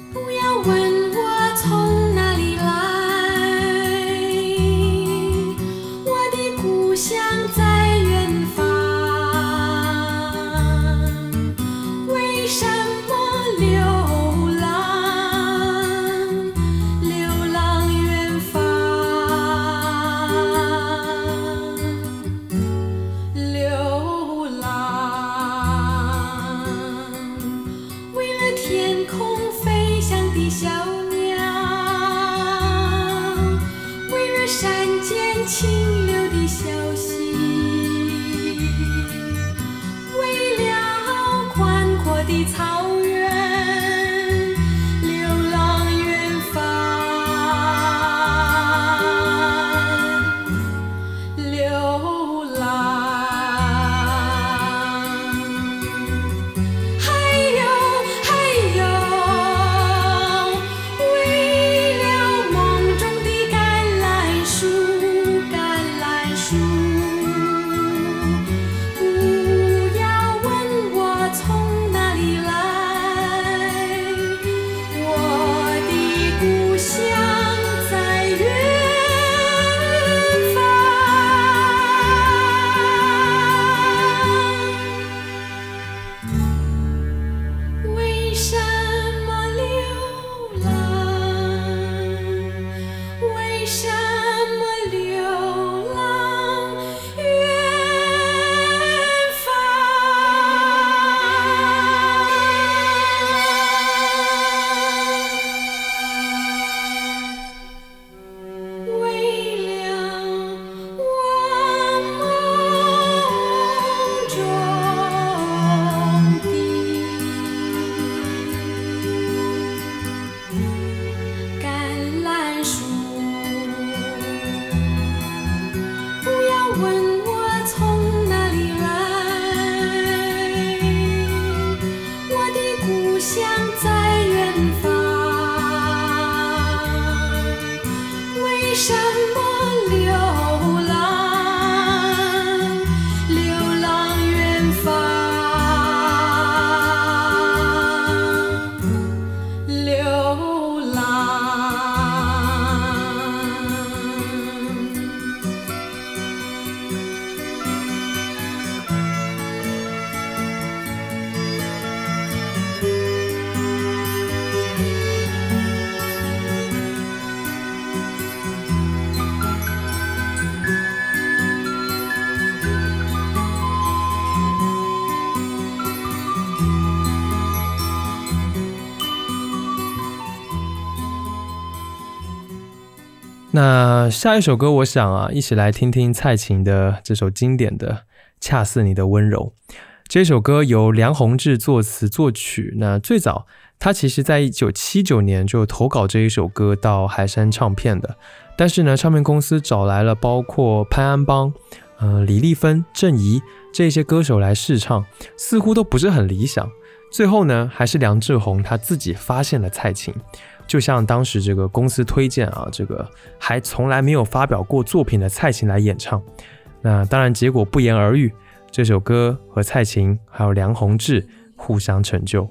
下一首歌，我想啊，一起来听听蔡琴的这首经典的《恰似你的温柔》。这首歌由梁宏志作词作曲。那最早，他其实在一九七九年就投稿这一首歌到海山唱片的。但是呢，唱片公司找来了包括潘安邦、嗯李丽芬、郑怡这些歌手来试唱，似乎都不是很理想。最后呢，还是梁志宏他自己发现了蔡琴。就像当时这个公司推荐啊，这个还从来没有发表过作品的蔡琴来演唱，那当然结果不言而喻，这首歌和蔡琴还有梁鸿志互相成。就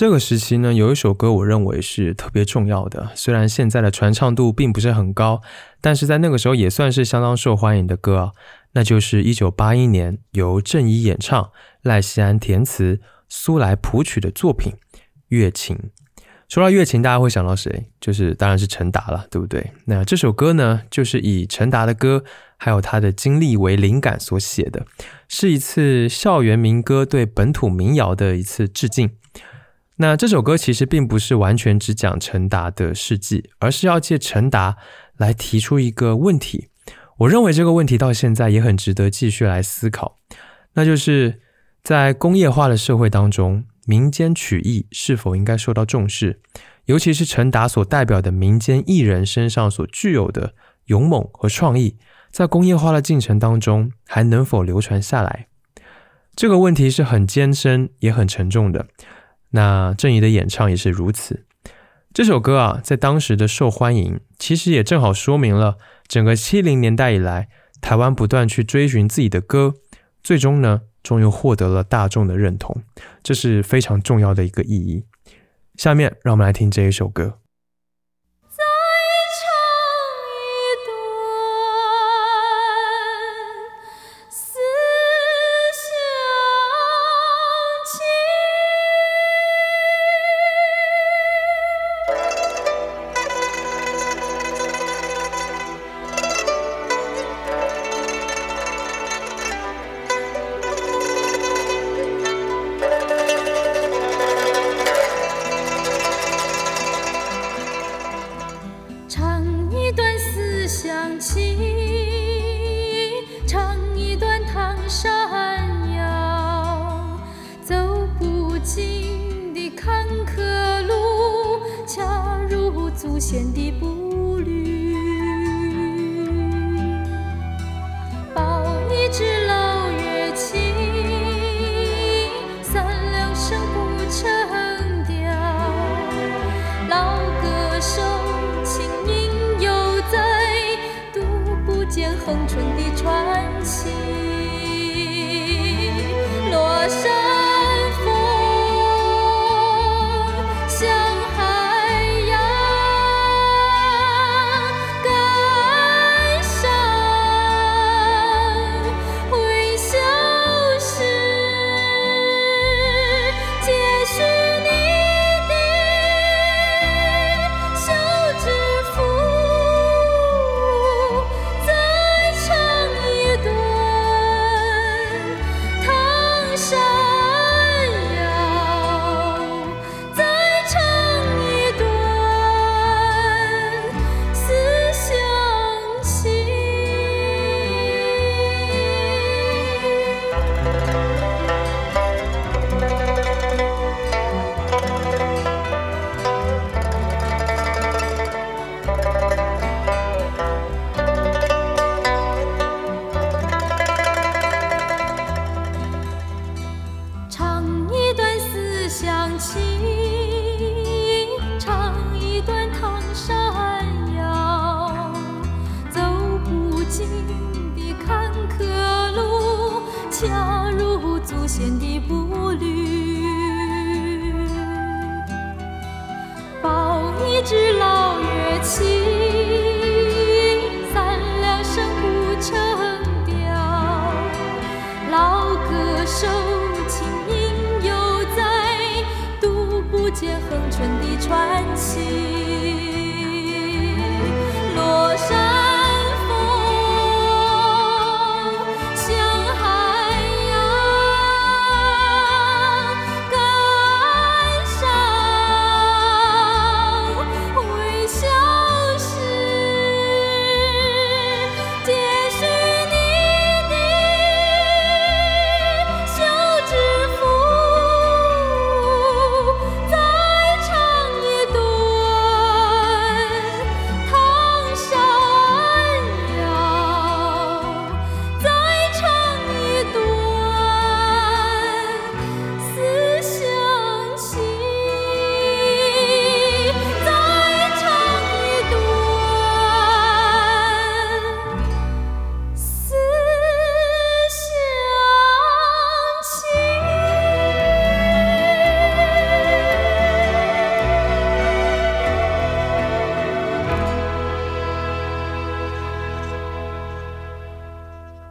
这个时期呢，有一首歌我认为是特别重要的，虽然现在的传唱度并不是很高，但是在那个时候也算是相当受欢迎的歌啊，那就是1981年由郑怡演唱、赖希安填词、苏来谱曲的作品《月琴》。说到《月琴》，大家会想到谁？就是当然是陈达了，对不对？那这首歌呢，就是以陈达的歌还有他的经历为灵感所写的，是一次校园民歌对本土民谣的一次致敬。那这首歌其实并不是完全只讲陈达的事迹，而是要借陈达来提出一个问题。我认为这个问题到现在也很值得继续来思考，那就是在工业化的社会当中，民间曲艺是否应该受到重视？尤其是陈达所代表的民间艺人身上所具有的勇猛和创意，在工业化的进程当中还能否流传下来？这个问题是很艰深也很沉重的。那郑怡的演唱也是如此。这首歌啊，在当时的受欢迎，其实也正好说明了整个七零年代以来，台湾不断去追寻自己的歌，最终呢，终于获得了大众的认同，这是非常重要的一个意义。下面让我们来听这一首歌。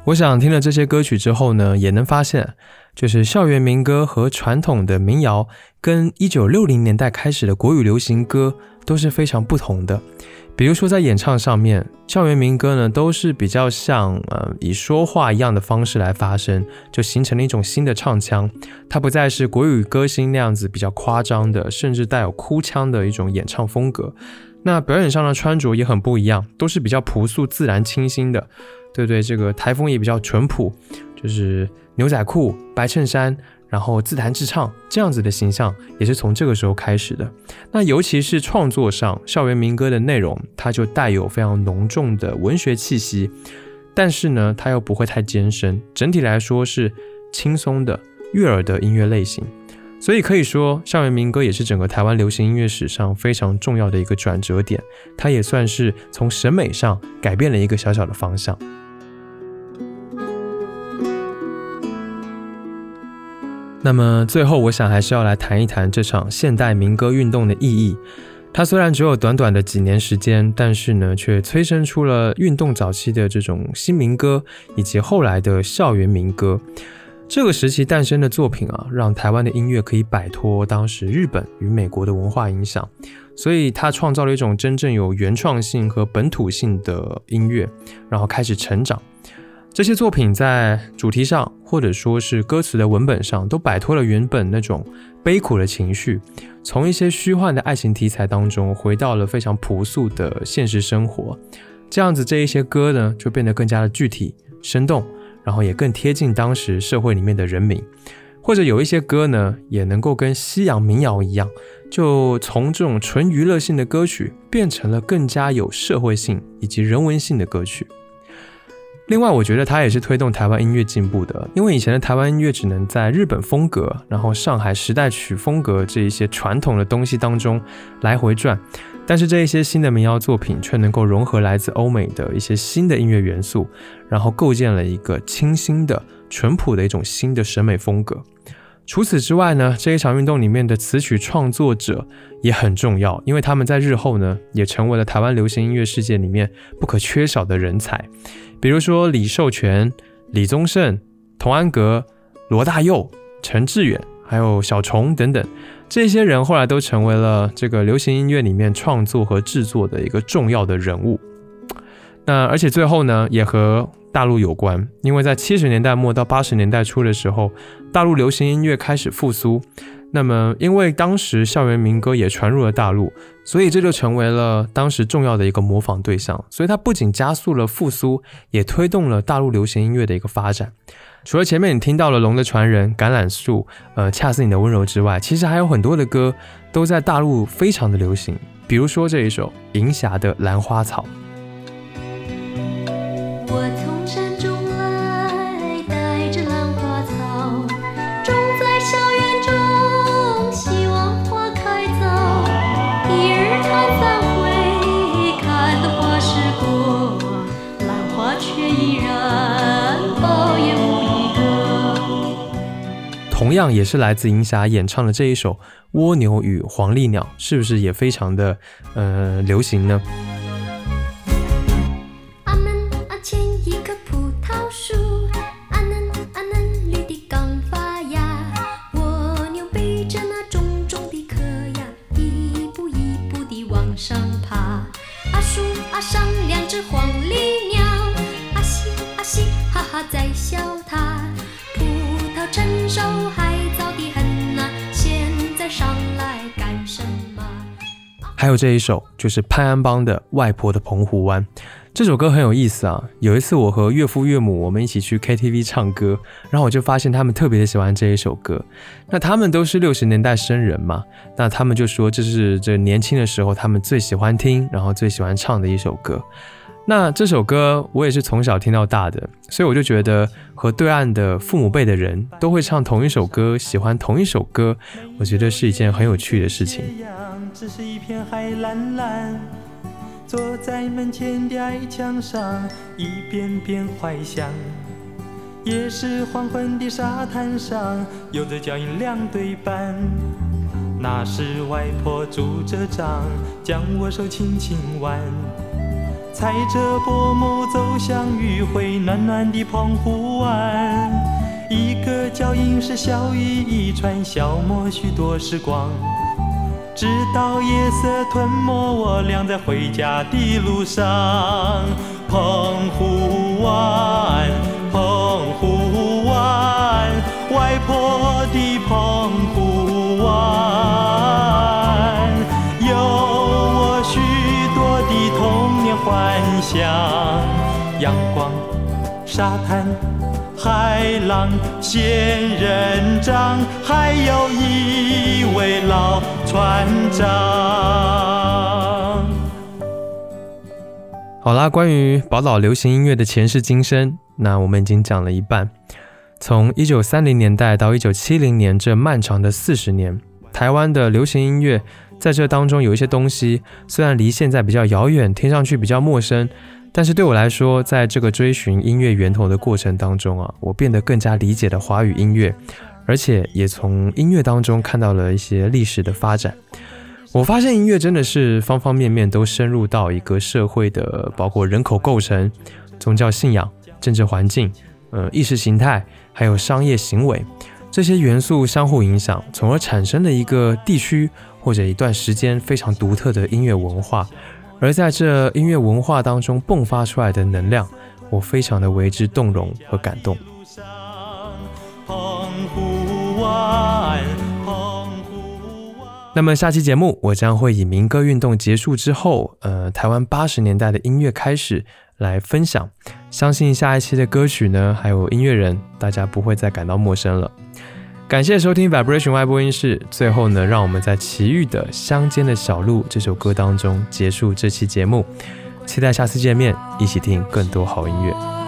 我想听了这些歌曲之后呢，也能发现，就是校园民歌和传统的民谣，跟一九六零年代开始的国语流行歌都是非常不同的。比如说在演唱上面，校园民歌呢都是比较像呃以说话一样的方式来发声，就形成了一种新的唱腔。它不再是国语歌星那样子比较夸张的，甚至带有哭腔的一种演唱风格。那表演上的穿着也很不一样，都是比较朴素、自然、清新的。对对，这个台风也比较淳朴，就是牛仔裤、白衬衫，然后自弹自唱这样子的形象，也是从这个时候开始的。那尤其是创作上，校园民歌的内容，它就带有非常浓重的文学气息，但是呢，它又不会太艰深，整体来说是轻松的悦耳的音乐类型。所以可以说，校园民歌也是整个台湾流行音乐史上非常重要的一个转折点，它也算是从审美上改变了一个小小的方向。那么最后，我想还是要来谈一谈这场现代民歌运动的意义。它虽然只有短短的几年时间，但是呢，却催生出了运动早期的这种新民歌，以及后来的校园民歌。这个时期诞生的作品啊，让台湾的音乐可以摆脱当时日本与美国的文化影响，所以它创造了一种真正有原创性和本土性的音乐，然后开始成长。这些作品在主题上，或者说是歌词的文本上，都摆脱了原本那种悲苦的情绪，从一些虚幻的爱情题材当中，回到了非常朴素的现实生活。这样子，这一些歌呢，就变得更加的具体、生动。然后也更贴近当时社会里面的人民，或者有一些歌呢，也能够跟西洋民谣一样，就从这种纯娱乐性的歌曲变成了更加有社会性以及人文性的歌曲。另外，我觉得它也是推动台湾音乐进步的，因为以前的台湾音乐只能在日本风格，然后上海时代曲风格这一些传统的东西当中来回转。但是这一些新的民谣作品却能够融合来自欧美的一些新的音乐元素，然后构建了一个清新的、淳朴的一种新的审美风格。除此之外呢，这一场运动里面的词曲创作者也很重要，因为他们在日后呢也成为了台湾流行音乐世界里面不可缺少的人才。比如说李寿全、李宗盛、童安格、罗大佑、陈志远，还有小虫等等。这些人后来都成为了这个流行音乐里面创作和制作的一个重要的人物。那而且最后呢，也和大陆有关，因为在七十年代末到八十年代初的时候，大陆流行音乐开始复苏。那么因为当时校园民歌也传入了大陆，所以这就成为了当时重要的一个模仿对象。所以它不仅加速了复苏，也推动了大陆流行音乐的一个发展。除了前面你听到了《龙的传人》《橄榄树》呃《恰似你的温柔》之外，其实还有很多的歌都在大陆非常的流行。比如说这一首《银霞的兰花草》。同样也是来自银霞演唱的这一首《蜗牛与黄鹂鸟》，是不是也非常的呃流行呢？这一首就是潘安邦的《外婆的澎湖湾》，这首歌很有意思啊。有一次我和岳父岳母我们一起去 KTV 唱歌，然后我就发现他们特别的喜欢这一首歌。那他们都是六十年代生人嘛，那他们就说这是这年轻的时候他们最喜欢听，然后最喜欢唱的一首歌。那这首歌我也是从小听到大的，所以我就觉得和对岸的父母辈的人都会唱同一首歌，喜欢同一首歌，我觉得是一件很有趣的事情。只是一片海蓝蓝，坐在门前的矮墙上，一遍遍怀想。也是黄昏的沙滩上，有着脚印两对半。那时外婆拄着杖，将我手轻轻挽。踩着薄暮走向余晖暖暖的澎湖湾，一个脚印是笑语一串，消磨许多时光。直到夜色吞没我俩在回家的路上。澎湖湾，澎湖湾，外婆的澎湖湾，有我许多的童年。幻想，阳光，沙滩，海浪、仙人掌，还有一位老船长。好啦，关于宝岛流行音乐的前世今生，那我们已经讲了一半。从一九三零年代到一九七零年这漫长的四十年，台湾的流行音乐在这当中有一些东西，虽然离现在比较遥远，听上去比较陌生，但是对我来说，在这个追寻音乐源头的过程当中啊，我变得更加理解了华语音乐，而且也从音乐当中看到了一些历史的发展。我发现音乐真的是方方面面都深入到一个社会的，包括人口构成、宗教信仰、政治环境、呃意识形态，还有商业行为这些元素相互影响，从而产生了一个地区或者一段时间非常独特的音乐文化。而在这音乐文化当中迸发出来的能量，我非常的为之动容和感动。那么下期节目，我将会以民歌运动结束之后，呃，台湾八十年代的音乐开始来分享。相信下一期的歌曲呢，还有音乐人，大家不会再感到陌生了。感谢收听 Vibration 外播音室。最后呢，让我们在奇遇的乡间的小路这首歌当中结束这期节目。期待下次见面，一起听更多好音乐。